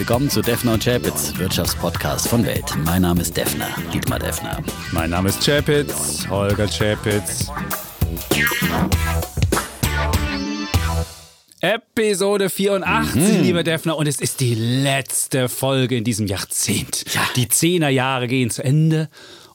willkommen zu Defner und Chapitz, Wirtschaftspodcast von Welt. Mein Name ist Defner, Dietmar Defner. Mein Name ist Chapitz, Holger Chapitz. Episode 84, mhm. lieber Defner, und es ist die letzte Folge in diesem Jahrzehnt. Ja. Die Zehnerjahre gehen zu Ende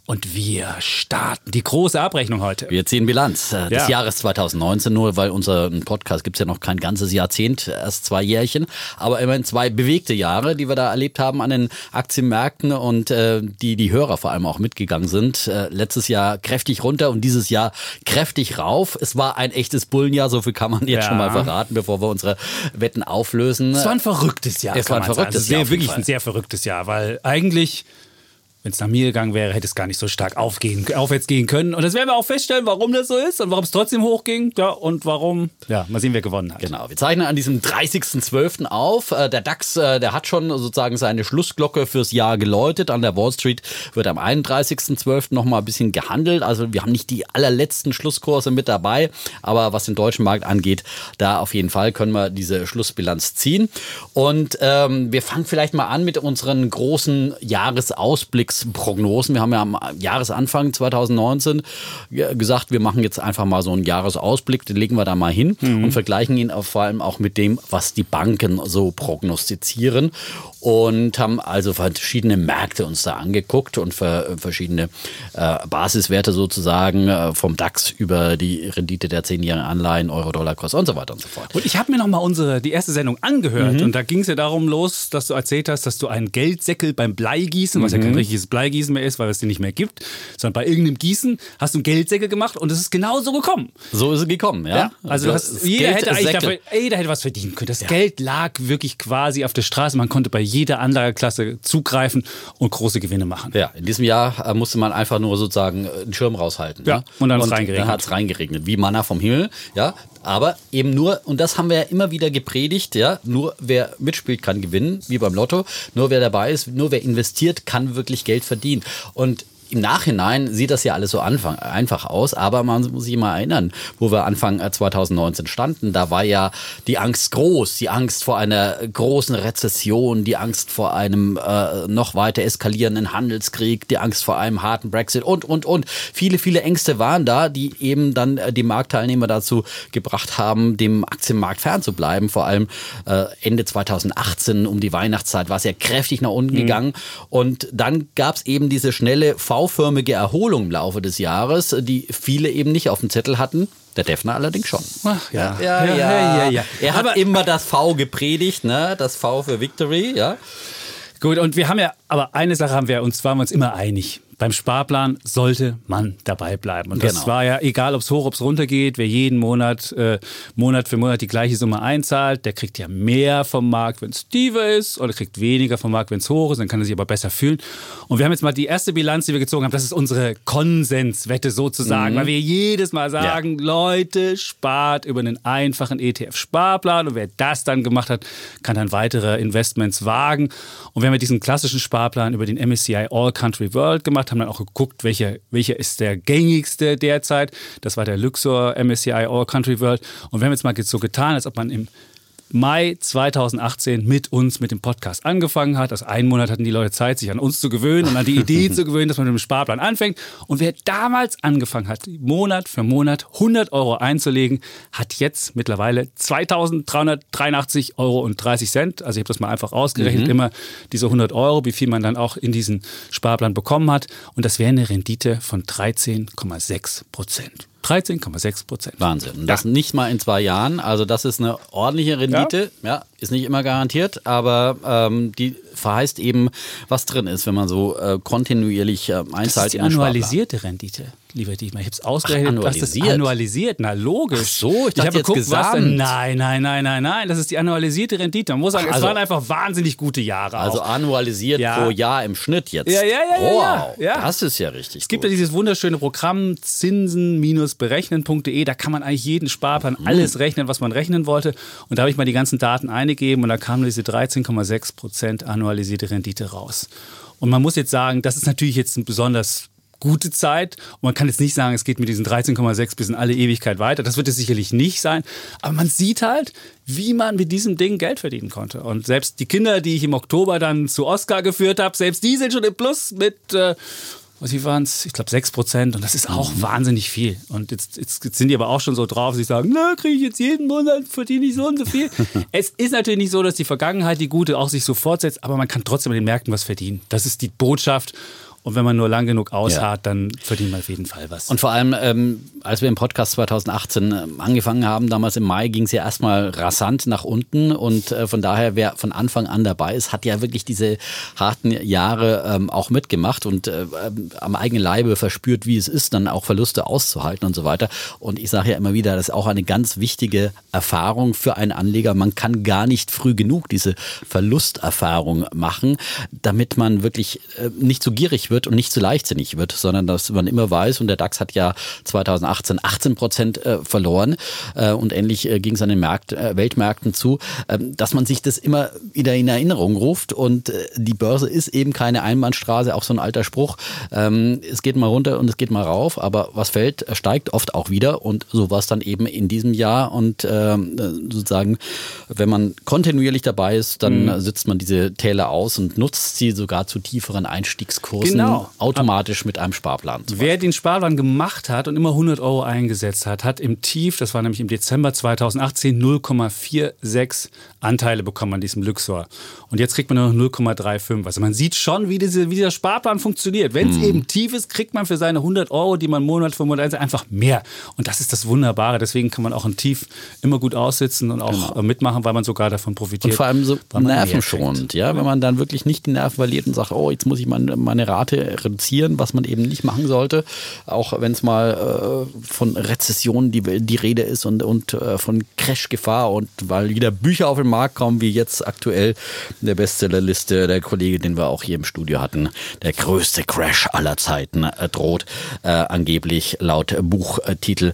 und wir starten die große Abrechnung heute. Wir ziehen Bilanz äh, des ja. Jahres 2019, nur weil unser Podcast gibt es ja noch kein ganzes Jahrzehnt, erst zwei Jährchen, aber immerhin zwei bewegte Jahre, die wir da erlebt haben an den Aktienmärkten und äh, die die Hörer vor allem auch mitgegangen sind. Äh, letztes Jahr kräftig runter und dieses Jahr kräftig rauf. Es war ein echtes Bullenjahr, so viel kann man jetzt ja. schon mal verraten, bevor wir unsere Wetten auflösen. Es war ein verrücktes Jahr. Es war ein verrücktes Jahr. Wirklich ein sehr verrücktes Jahr, weil eigentlich wenn es nach mir gegangen wäre, hätte es gar nicht so stark aufgehen, aufwärts gehen können. Und das werden wir auch feststellen, warum das so ist und warum es trotzdem hochging. Ja, und warum, ja, mal sehen, wer gewonnen hat. Genau, wir zeichnen an diesem 30.12. auf. Äh, der DAX, äh, der hat schon sozusagen seine Schlussglocke fürs Jahr geläutet. An der Wall Street wird am 31.12. nochmal ein bisschen gehandelt. Also wir haben nicht die allerletzten Schlusskurse mit dabei, aber was den deutschen Markt angeht, da auf jeden Fall können wir diese Schlussbilanz ziehen. Und ähm, wir fangen vielleicht mal an mit unseren großen Jahresausblicks Prognosen. Wir haben ja am Jahresanfang 2019 gesagt, wir machen jetzt einfach mal so einen Jahresausblick, den legen wir da mal hin mhm. und vergleichen ihn vor allem auch mit dem, was die Banken so prognostizieren und haben also verschiedene Märkte uns da angeguckt und verschiedene äh, Basiswerte sozusagen äh, vom DAX über die Rendite der zehnjährigen Anleihen, Euro-Dollar-Kurs und so weiter und so fort. Und ich habe mir nochmal unsere die erste Sendung angehört mhm. und da ging es ja darum los, dass du erzählt hast, dass du einen Geldsäckel beim Bleigießen, was mhm. ja kein mhm. Richtiges Bleigießen mehr ist, weil es den nicht mehr gibt, sondern bei irgendeinem Gießen hast du einen Geldsäckel gemacht und es ist genau so gekommen. So ist es gekommen, ja. ja also hast, jeder hätte eigentlich dafür, jeder hätte was verdienen können. Das ja. Geld lag wirklich quasi auf der Straße. Man konnte bei jeder Anlageklasse zugreifen und große Gewinne machen. Ja, in diesem Jahr äh, musste man einfach nur sozusagen einen Schirm raushalten. Ja, ne? und dann, dann hat es reingeregnet. Wie Manna vom Himmel. Ja, aber eben nur, und das haben wir ja immer wieder gepredigt, ja, nur wer mitspielt, kann gewinnen, wie beim Lotto. Nur wer dabei ist, nur wer investiert, kann wirklich Geld verdienen. Und im Nachhinein sieht das ja alles so einfach aus, aber man muss sich mal erinnern, wo wir Anfang 2019 äh, standen. Da war ja die Angst groß, die Angst vor einer großen Rezession, die Angst vor einem äh, noch weiter eskalierenden Handelskrieg, die Angst vor einem harten Brexit und, und, und. Viele, viele Ängste waren da, die eben dann äh, die Marktteilnehmer dazu gebracht haben, dem Aktienmarkt fernzubleiben. Vor allem äh, Ende 2018 um die Weihnachtszeit war es ja kräftig nach unten mhm. gegangen. Und dann gab es eben diese schnelle V-förmige Erholung im Laufe des Jahres, die viele eben nicht auf dem Zettel hatten. Der Defner allerdings schon. Ach, ja. Ja, ja, ja, ja, ja. Er hat aber immer das V gepredigt, ne? Das V für Victory, ja. Gut, und wir haben ja, aber eine Sache haben wir uns, waren wir uns immer einig beim Sparplan sollte man dabei bleiben. Und das genau. war ja egal, ob es hoch, ob es runter geht, wer jeden Monat, äh, Monat für Monat die gleiche Summe einzahlt, der kriegt ja mehr vom Markt, wenn es tiefer ist, oder kriegt weniger vom Markt, wenn es hoch ist, dann kann er sich aber besser fühlen. Und wir haben jetzt mal die erste Bilanz, die wir gezogen haben, das ist unsere Konsenswette sozusagen, mhm. weil wir jedes Mal sagen, ja. Leute, spart über einen einfachen ETF-Sparplan und wer das dann gemacht hat, kann dann weitere Investments wagen. Und wir haben ja diesen klassischen Sparplan über den MSCI All Country World gemacht gemacht, haben dann auch geguckt, welcher, welcher ist der gängigste derzeit. Das war der Luxor MSCI All Country World. Und wir haben jetzt mal so getan, als ob man im Mai 2018 mit uns mit dem Podcast angefangen hat. Also einen Monat hatten die Leute Zeit, sich an uns zu gewöhnen und an die Idee zu gewöhnen, dass man mit dem Sparplan anfängt. Und wer damals angefangen hat, Monat für Monat 100 Euro einzulegen, hat jetzt mittlerweile 2.383 Euro und 30 Cent. Also ich habe das mal einfach ausgerechnet, mhm. immer diese 100 Euro, wie viel man dann auch in diesen Sparplan bekommen hat. Und das wäre eine Rendite von 13,6 Prozent. 13,6 Prozent. Wahnsinn. Und das ja. nicht mal in zwei Jahren. Also das ist eine ordentliche Rendite. Ja, ja ist nicht immer garantiert, aber ähm, die verheißt eben, was drin ist, wenn man so äh, kontinuierlich äh, einzahlt. Das ist die annualisierte Rendite lieber Dietmar. Ich habe es ausgerechnet. Ach, annualisiert. Das annualisiert, na logisch. Ach so, ich dachte ich habe geguckt, was denn, Nein, nein, nein, nein, nein. Das ist die annualisierte Rendite. Man muss sagen, also, es waren einfach wahnsinnig gute Jahre. Also auch. annualisiert ja. pro Jahr im Schnitt jetzt. Ja, ja, ja. Wow, ja, das ist ja richtig. Es gibt gut. ja dieses wunderschöne Programm zinsen-berechnen.de. Da kann man eigentlich jeden Sparplan mhm. alles rechnen, was man rechnen wollte. Und da habe ich mal die ganzen Daten eingegeben und da kam diese 13,6 Prozent annualisierte Rendite raus. Und man muss jetzt sagen, das ist natürlich jetzt ein besonders gute Zeit. Und man kann jetzt nicht sagen, es geht mit diesen 13,6 bis in alle Ewigkeit weiter. Das wird es sicherlich nicht sein. Aber man sieht halt, wie man mit diesem Ding Geld verdienen konnte. Und selbst die Kinder, die ich im Oktober dann zu Oscar geführt habe, selbst die sind schon im Plus mit. Äh, was wie waren es? Ich glaube 6 Prozent und das ist auch mhm. wahnsinnig viel. Und jetzt, jetzt, jetzt, sind die aber auch schon so drauf, sie sagen, na, kriege ich jetzt jeden Monat, verdiene ich so und so viel. es ist natürlich nicht so, dass die Vergangenheit, die gute, auch sich so fortsetzt, aber man kann trotzdem an den Märkten was verdienen. Das ist die Botschaft. Und wenn man nur lang genug ausharrt, ja. dann verdient man auf jeden Fall was. Und vor allem, ähm, als wir im Podcast 2018 äh, angefangen haben, damals im Mai, ging es ja erstmal rasant nach unten. Und äh, von daher, wer von Anfang an dabei ist, hat ja wirklich diese harten Jahre ähm, auch mitgemacht und äh, ähm, am eigenen Leibe verspürt, wie es ist, dann auch Verluste auszuhalten und so weiter. Und ich sage ja immer wieder, das ist auch eine ganz wichtige Erfahrung für einen Anleger. Man kann gar nicht früh genug diese Verlusterfahrung machen, damit man wirklich äh, nicht so gierig wird wird und nicht zu leichtsinnig wird, sondern dass man immer weiß, und der DAX hat ja 2018 18 Prozent äh, verloren äh, und ähnlich äh, ging es an den Markt, Weltmärkten zu, ähm, dass man sich das immer wieder in Erinnerung ruft und die Börse ist eben keine Einbahnstraße, auch so ein alter Spruch. Ähm, es geht mal runter und es geht mal rauf, aber was fällt, steigt oft auch wieder und so war es dann eben in diesem Jahr und ähm, sozusagen, wenn man kontinuierlich dabei ist, dann mhm. sitzt man diese Täler aus und nutzt sie sogar zu tieferen Einstiegskursen. Genau genau. automatisch mit einem Sparplan. Wer den Sparplan gemacht hat und immer 100 Euro eingesetzt hat, hat im Tief, das war nämlich im Dezember 2018, 0,46 Anteile bekommen an diesem Luxor. Und jetzt kriegt man nur noch 0,35. Also man sieht schon, wie, diese, wie dieser Sparplan funktioniert. Wenn es mhm. eben tief ist, kriegt man für seine 100 Euro, die man Monat für Monat einfach mehr. Und das ist das Wunderbare. Deswegen kann man auch ein Tief immer gut aussitzen und auch genau. mitmachen, weil man sogar davon profitiert. Und vor allem so nervenschonend, ja, wenn man dann wirklich nicht die Nerven verliert und sagt, oh, jetzt muss ich meine, meine Rate Rate reduzieren, was man eben nicht machen sollte. Auch wenn es mal äh, von Rezession die, die Rede ist und, und äh, von Crashgefahr und weil wieder Bücher auf den Markt kommen, wie jetzt aktuell in der Bestsellerliste der Kollege, den wir auch hier im Studio hatten, der größte Crash aller Zeiten äh, droht, äh, angeblich laut Buchtitel.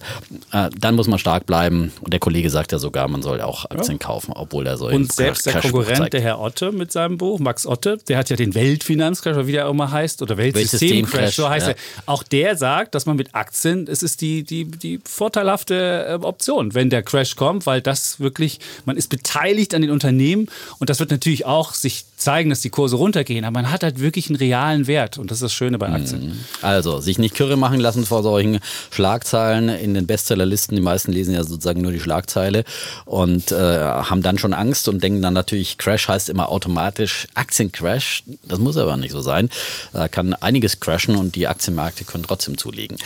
Äh, dann muss man stark bleiben und der Kollege sagt ja sogar, man soll auch Aktien ja. kaufen, obwohl er so Und selbst der Konkurrent, der Herr Otte mit seinem Buch, Max Otte, der hat ja den Weltfinanzcrash, wie der auch immer heißt, oder Weltsystemcrash, so heißt ja. er. Auch der sagt, dass man mit Aktien, es ist die, die, die vorteilhafte äh, Option, wenn der Crash kommt, weil das wirklich, man ist beteiligt an den Unternehmen und das wird natürlich auch sich zeigen, dass die Kurse runtergehen, aber man hat halt wirklich einen realen Wert und das ist das Schöne bei Aktien. Mhm. Also, sich nicht kürre machen lassen vor solchen Schlagzeilen in den Bestsellerlisten. Die meisten lesen ja sozusagen nur die Schlagzeile und äh, haben dann schon Angst und denken dann natürlich, Crash heißt immer automatisch Aktiencrash. Das muss aber nicht so sein. Da kann einiges crashen und die Aktienmärkte können trotzdem zulegen.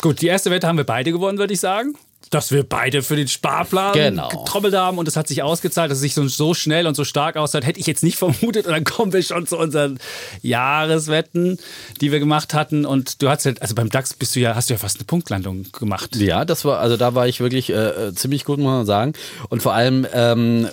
Gut, die erste Wette haben wir beide gewonnen, würde ich sagen dass wir beide für den Sparplan genau. getrommelt haben und es hat sich ausgezahlt, dass es sich so, so schnell und so stark auszahlt, hätte ich jetzt nicht vermutet. Und dann kommen wir schon zu unseren Jahreswetten, die wir gemacht hatten. Und du hast ja, also beim DAX bist du ja, hast du ja fast eine Punktlandung gemacht. Ja, das war, also da war ich wirklich äh, ziemlich gut, muss man sagen. Und vor allem, ähm,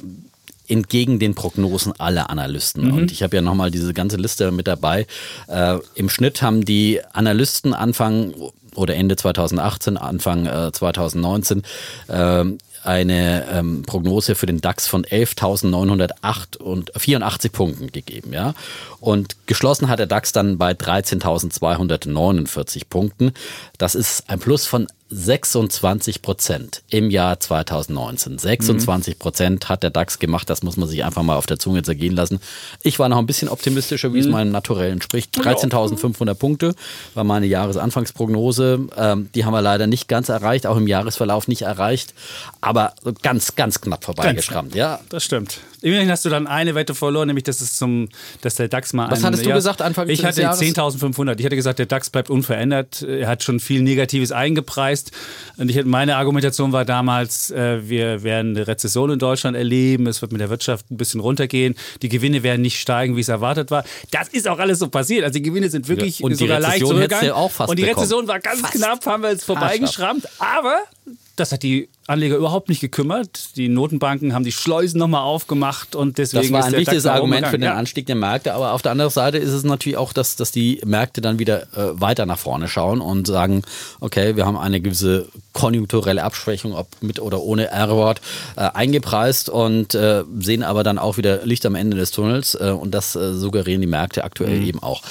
entgegen den Prognosen aller Analysten. Mhm. Und ich habe ja nochmal diese ganze Liste mit dabei. Äh, Im Schnitt haben die Analysten Anfang oder Ende 2018, Anfang äh, 2019 äh, eine ähm, Prognose für den DAX von 11.984 Punkten gegeben. Ja? Und geschlossen hat der DAX dann bei 13.249 Punkten. Das ist ein Plus von 26 Prozent im Jahr 2019. 26 Prozent hat der DAX gemacht. Das muss man sich einfach mal auf der Zunge zergehen lassen. Ich war noch ein bisschen optimistischer, wie mhm. es meinem Naturellen spricht. 13.500 Punkte war meine Jahresanfangsprognose. Ähm, die haben wir leider nicht ganz erreicht, auch im Jahresverlauf nicht erreicht, aber ganz, ganz knapp vorbeigeschrammt. Ja, das stimmt. Immerhin hast du dann eine Wette verloren, nämlich dass es zum, dass der DAX mal. Was einen, hattest du ja, gesagt Anfang Ich hatte 10.500. Ich hatte gesagt, der DAX bleibt unverändert. Er hat schon viel Negatives eingepreist. Und ich, meine Argumentation war damals, äh, wir werden eine Rezession in Deutschland erleben. Es wird mit der Wirtschaft ein bisschen runtergehen. Die Gewinne werden nicht steigen, wie es erwartet war. Das ist auch alles so passiert. Also die Gewinne sind wirklich ja, sogar leicht zurückgegangen. und die Rezession war ganz fast. knapp, haben wir jetzt vorbeigeschrammt. Aber das hat die Anleger überhaupt nicht gekümmert. Die Notenbanken haben die Schleusen nochmal aufgemacht und deswegen. Das war ein wichtiges Argument für den Anstieg der Märkte. Aber auf der anderen Seite ist es natürlich auch, dass, dass die Märkte dann wieder äh, weiter nach vorne schauen und sagen, okay, wir haben eine gewisse konjunkturelle Abschwächung, ob mit oder ohne R-Wort, äh, eingepreist und äh, sehen aber dann auch wieder Licht am Ende des Tunnels. Äh, und das äh, suggerieren die Märkte aktuell mhm. eben auch.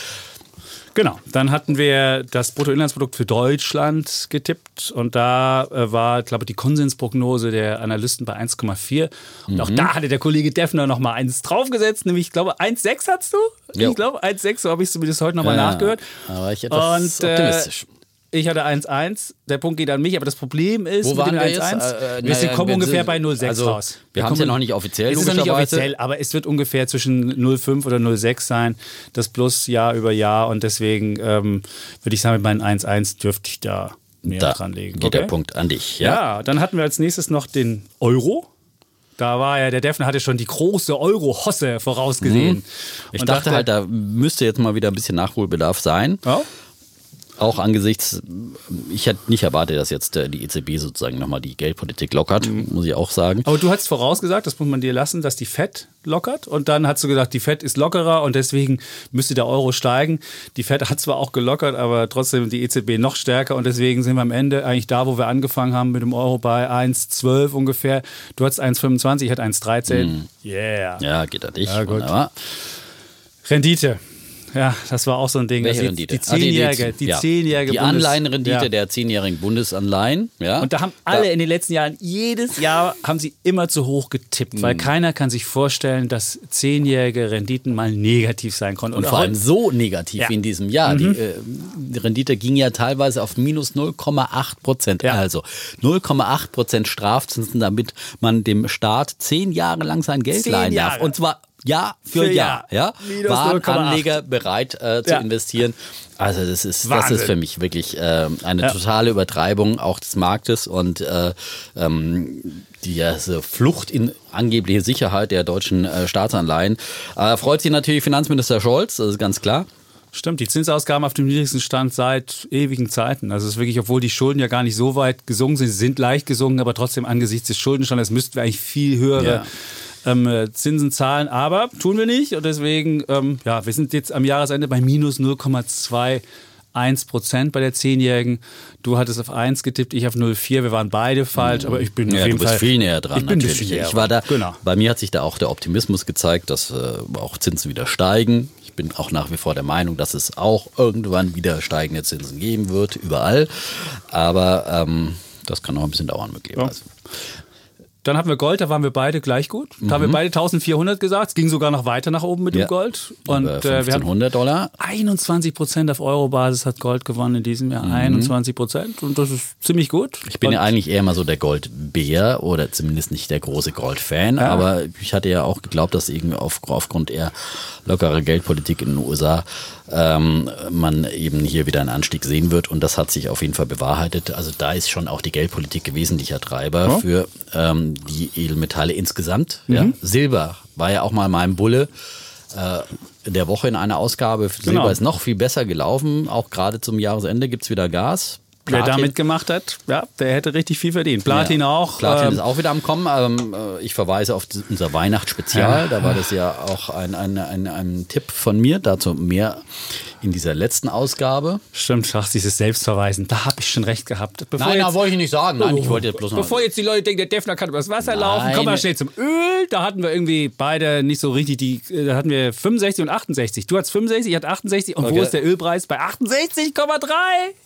Genau, dann hatten wir das Bruttoinlandsprodukt für Deutschland getippt und da äh, war, glaube ich, die Konsensprognose der Analysten bei 1,4. Und mhm. auch da hatte der Kollege Defner nochmal eins draufgesetzt, nämlich, ich glaube, 1,6 hast du? Jo. Ich glaube, 1,6, so habe ich zumindest heute nochmal ja, nachgehört. Aber ich etwas und, äh, optimistisch. Ich hatte 1-1. Der Punkt geht an mich, aber das Problem ist, Wo waren wir 1 -1, äh, wir sind, kommen ungefähr bei 0,6 also, raus. Wir, wir haben es ja noch nicht offiziell. Es ist noch nicht offiziell, aber es wird ungefähr zwischen 0,5 oder 0,6 sein. Das plus Jahr über Jahr. Und deswegen ähm, würde ich sagen, mit meinen 1-1 dürfte ich da mehr da dran legen. Geht okay? der Punkt an dich. Ja? ja, dann hatten wir als nächstes noch den Euro. Da war ja, der Defner hatte schon die große Euro-Hosse vorausgesehen. Mhm. Ich dachte, dachte, halt, da müsste jetzt mal wieder ein bisschen Nachholbedarf sein. Ja auch angesichts, ich hätte nicht erwartet, dass jetzt äh, die EZB sozusagen nochmal die Geldpolitik lockert, mhm. muss ich auch sagen. Aber du hast vorausgesagt, das muss man dir lassen, dass die FED lockert und dann hast du gesagt, die FED ist lockerer und deswegen müsste der Euro steigen. Die FED hat zwar auch gelockert, aber trotzdem die EZB noch stärker und deswegen sind wir am Ende eigentlich da, wo wir angefangen haben mit dem Euro bei 1,12 ungefähr. Du hattest 1,25, ich hatte 1,13. Mhm. Yeah. Ja, geht an dich. Ja, gut. Rendite. Ja, das war auch so ein Ding. Welche Rendite? Die zehnjährige, die, ja. zehnjährige die Anleihenrendite ja. der zehnjährigen Bundesanleihen. Ja. Und da haben alle da. in den letzten Jahren, jedes Jahr haben sie immer zu hoch getippt, weil mhm. keiner kann sich vorstellen, dass zehnjährige Renditen mal negativ sein konnten. Und, Und vor allem so negativ ja. wie in diesem Jahr. Mhm. Die, äh, die, Rendite ging ja teilweise auf minus 0,8 Prozent. Also 0,8 Prozent Strafzinsen, damit man dem Staat zehn Jahre lang sein Geld leihen darf. Und zwar Jahr für, für Jahr, Jahr. Ja, waren Anleger bereit äh, zu ja. investieren. Also das ist, das ist für mich wirklich äh, eine ja. totale Übertreibung auch des Marktes und äh, ähm, die Flucht in angebliche Sicherheit der deutschen äh, Staatsanleihen. Äh, freut sich natürlich Finanzminister Scholz, das ist ganz klar. Stimmt, die Zinsausgaben auf dem niedrigsten Stand seit ewigen Zeiten. Also es ist wirklich, obwohl die Schulden ja gar nicht so weit gesungen sind, sie sind leicht gesungen, aber trotzdem angesichts des Schuldenstandes müssten wir eigentlich viel höhere ja ähm, äh, Zinsen zahlen, aber tun wir nicht und deswegen, ähm, ja, wir sind jetzt am Jahresende bei minus 0,21 Prozent bei der Zehnjährigen. Du hattest auf 1 getippt, ich auf 0,4. Wir waren beide falsch, aber ich bin ja, auf jeden du bist Fall viel näher dran. Ich bin natürlich. Ich war da. Genau. Bei mir hat sich da auch der Optimismus gezeigt, dass äh, auch Zinsen wieder steigen. Ich bin auch nach wie vor der Meinung, dass es auch irgendwann wieder steigende Zinsen geben wird, überall. Aber ähm, das kann noch ein bisschen dauern, möglicherweise. Ja. Dann hatten wir Gold, da waren wir beide gleich gut. Da mhm. haben wir mhm. beide 1400 gesagt. Es ging sogar noch weiter nach oben mit ja. dem Gold. Und äh, 1500 Dollar. 21 Prozent auf Euro-Basis hat Gold gewonnen in diesem Jahr. Mhm. 21 Prozent. Und das ist ziemlich gut. Ich bin und ja eigentlich eher mal so der Goldbär oder zumindest nicht der große Goldfan. Ja. Aber ich hatte ja auch geglaubt, dass irgendwie auf, aufgrund eher lockerer Geldpolitik in den USA ähm, man eben hier wieder einen Anstieg sehen wird. Und das hat sich auf jeden Fall bewahrheitet. Also da ist schon auch die Geldpolitik wesentlicher Treiber ja. für ähm, die Edelmetalle insgesamt. Mhm. Ja. Silber war ja auch mal mein Bulle äh, der Woche in einer Ausgabe. Silber genau. ist noch viel besser gelaufen. Auch gerade zum Jahresende gibt es wieder Gas. Platin. Wer damit gemacht hat, ja, der hätte richtig viel verdient. Platin ja, auch. Platin ähm, ist auch wieder am Kommen. Ähm, äh, ich verweise auf unser Weihnachtsspezial. Ja. Da war das ja auch ein, ein, ein, ein Tipp von mir. Dazu mehr in dieser letzten Ausgabe. Stimmt, ach, dieses Selbstverweisen, da habe ich schon recht gehabt. Bevor Nein, da wollte ich nicht sagen. Nein, ich wollte bloß noch. Bevor jetzt die Leute denken, der Defner kann übers Wasser Nein. laufen, kommen wir schnell zum Öl. Da hatten wir irgendwie beide nicht so richtig die. Äh, da hatten wir 65 und 68. Du hattest 65, ich hatte 68. Und okay. wo ist der Ölpreis? Bei 68,3.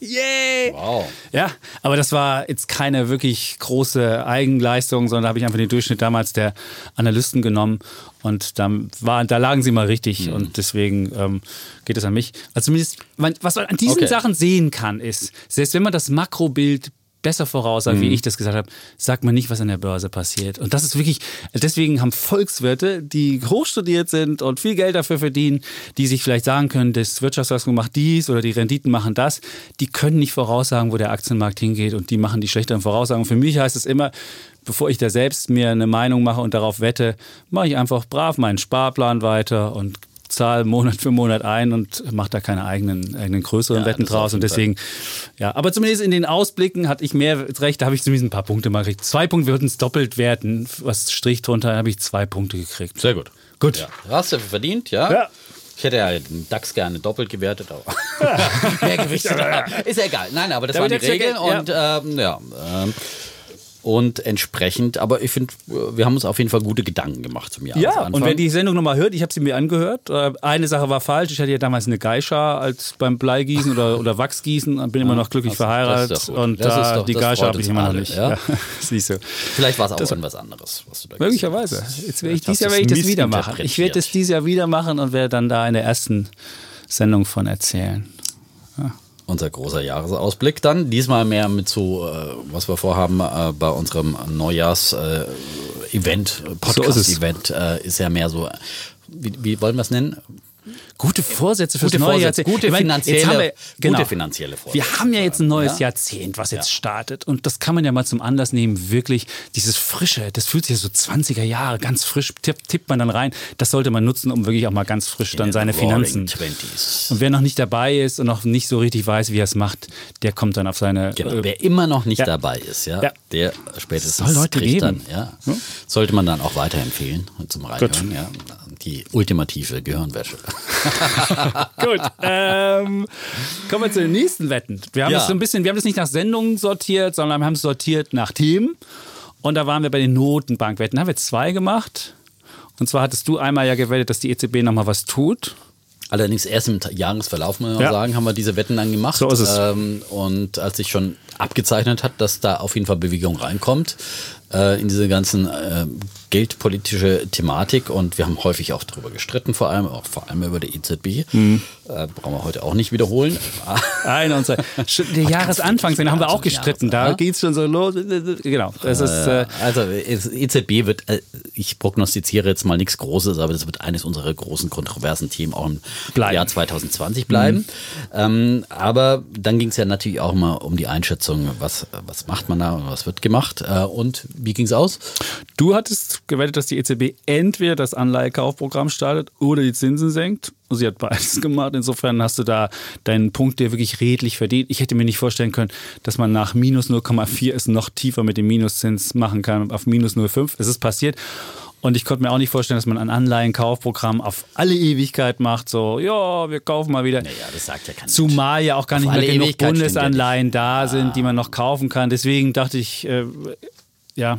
Yay! Wow. Ja, aber das war jetzt keine wirklich große Eigenleistung, sondern da habe ich einfach den Durchschnitt damals der Analysten genommen und da, war, da lagen sie mal richtig mhm. und deswegen ähm, geht es an mich. Also zumindest, was man an diesen okay. Sachen sehen kann, ist, selbst wenn man das Makrobild besser voraussagt, mhm. wie ich das gesagt habe, sagt man nicht, was an der Börse passiert. Und das ist wirklich, deswegen haben Volkswirte, die hochstudiert sind und viel Geld dafür verdienen, die sich vielleicht sagen können, das Wirtschaftswachstum macht dies oder die Renditen machen das, die können nicht voraussagen, wo der Aktienmarkt hingeht und die machen die schlechteren Voraussagen. Für mich heißt es immer, bevor ich da selbst mir eine Meinung mache und darauf wette, mache ich einfach brav meinen Sparplan weiter und zahle Monat für Monat ein und mache da keine eigenen, eigenen größeren ja, Wetten draus. Und deswegen, ja, aber zumindest in den Ausblicken hatte ich mehr recht, da habe ich zumindest ein paar Punkte mal gekriegt. Zwei Punkte würden es doppelt werten, was Strich drunter, habe ich zwei Punkte gekriegt. Sehr gut. Gut. Ja. Hast du verdient, ja? Ja. Ich hätte ja den DAX gerne doppelt gewertet, aber mehr Gewicht. ist ja egal. Nein, aber das Damit waren die Regeln und ähm, ja. Ähm, Und entsprechend, aber ich finde, wir haben uns auf jeden Fall gute Gedanken gemacht zum Jahr. Ja, und wer die Sendung nochmal hört, ich habe sie mir angehört. Äh, eine Sache war falsch. Ich hatte ja damals eine Geisha als beim Bleigießen oder, oder Wachsgießen und bin immer noch glücklich das, verheiratet. Das und da, doch, die Geisha habe ich immer noch nicht. Ja? Ja, siehst du. Vielleicht war es auch das, irgendwas anderes, was du da Möglicherweise. Jetzt ich, dieses Jahr werde ich das wieder machen. Ich werde das dieses Jahr wieder machen und werde dann da in der ersten Sendung von erzählen. Unser großer Jahresausblick dann. Diesmal mehr mit so, äh, was wir vorhaben äh, bei unserem Neujahrs-Event, äh, Podcast-Event, ist, ist ja mehr so, wie, wie wollen wir es nennen? Gute Vorsätze fürs gute neue Jahrzehnt. Gute, finanzielle, wir, genau, gute finanzielle Vorsätze. Wir haben ja jetzt ein neues ja? Jahrzehnt, was jetzt ja. startet. Und das kann man ja mal zum Anlass nehmen, wirklich dieses Frische, das fühlt sich ja so 20er Jahre, ganz frisch, tippt, tippt man dann rein. Das sollte man nutzen, um wirklich auch mal ganz frisch dann seine Finanzen. 20s. Und wer noch nicht dabei ist und noch nicht so richtig weiß, wie er es macht, der kommt dann auf seine. Genau. Äh, wer immer noch nicht ja. dabei ist, ja, der spätestens Soll Leute kriegt geben. dann, ja, hm? sollte man dann auch weiterempfehlen zum Reinhören. Ja. Die ultimative Gehirnwäsche. Gut. Ähm, kommen wir zu den nächsten Wetten. Wir haben ja. das so ein bisschen, wir haben das nicht nach Sendungen sortiert, sondern wir haben es sortiert nach Themen. Und da waren wir bei den Notenbankwetten. Da haben wir zwei gemacht. Und zwar hattest du einmal ja gewettet, dass die EZB nochmal was tut. Allerdings erst im Jahresverlauf, muss man ja. sagen, haben wir diese Wetten dann gemacht. So ist es. Ähm, und als sich schon abgezeichnet hat, dass da auf jeden Fall Bewegung reinkommt, äh, in diese ganzen äh, geldpolitische Thematik und wir haben häufig auch darüber gestritten, vor allem auch vor allem über die EZB. Mhm. Äh, brauchen wir heute auch nicht wiederholen. Eine und. Der Jahresanfang, den haben wir auch gestritten. Da geht es schon so los. Genau. Das ist, äh, also EZB wird, äh, ich prognostiziere jetzt mal nichts Großes, aber das wird eines unserer großen kontroversen Themen auch im bleiben. Jahr 2020 bleiben. Mhm. Ähm, aber dann ging es ja natürlich auch mal um die Einschätzung, was, was macht man da und was wird gemacht äh, und wie ging es aus? Du hattest gewettet, dass die EZB entweder das Anleihekaufprogramm startet oder die Zinsen senkt. Sie hat beides gemacht. Insofern hast du da deinen Punkt dir wirklich redlich verdient. Ich hätte mir nicht vorstellen können, dass man nach minus 0,4 es noch tiefer mit dem Minuszins machen kann auf minus 0,5. Es ist passiert. Und ich konnte mir auch nicht vorstellen, dass man ein Anleihenkaufprogramm auf alle Ewigkeit macht. So, ja, wir kaufen mal wieder. Naja, das sagt ja keiner. Zumal ja auch gar auf nicht mehr genug Ewigkeit Bundesanleihen da sind, die man noch kaufen kann. Deswegen dachte ich, äh, ja,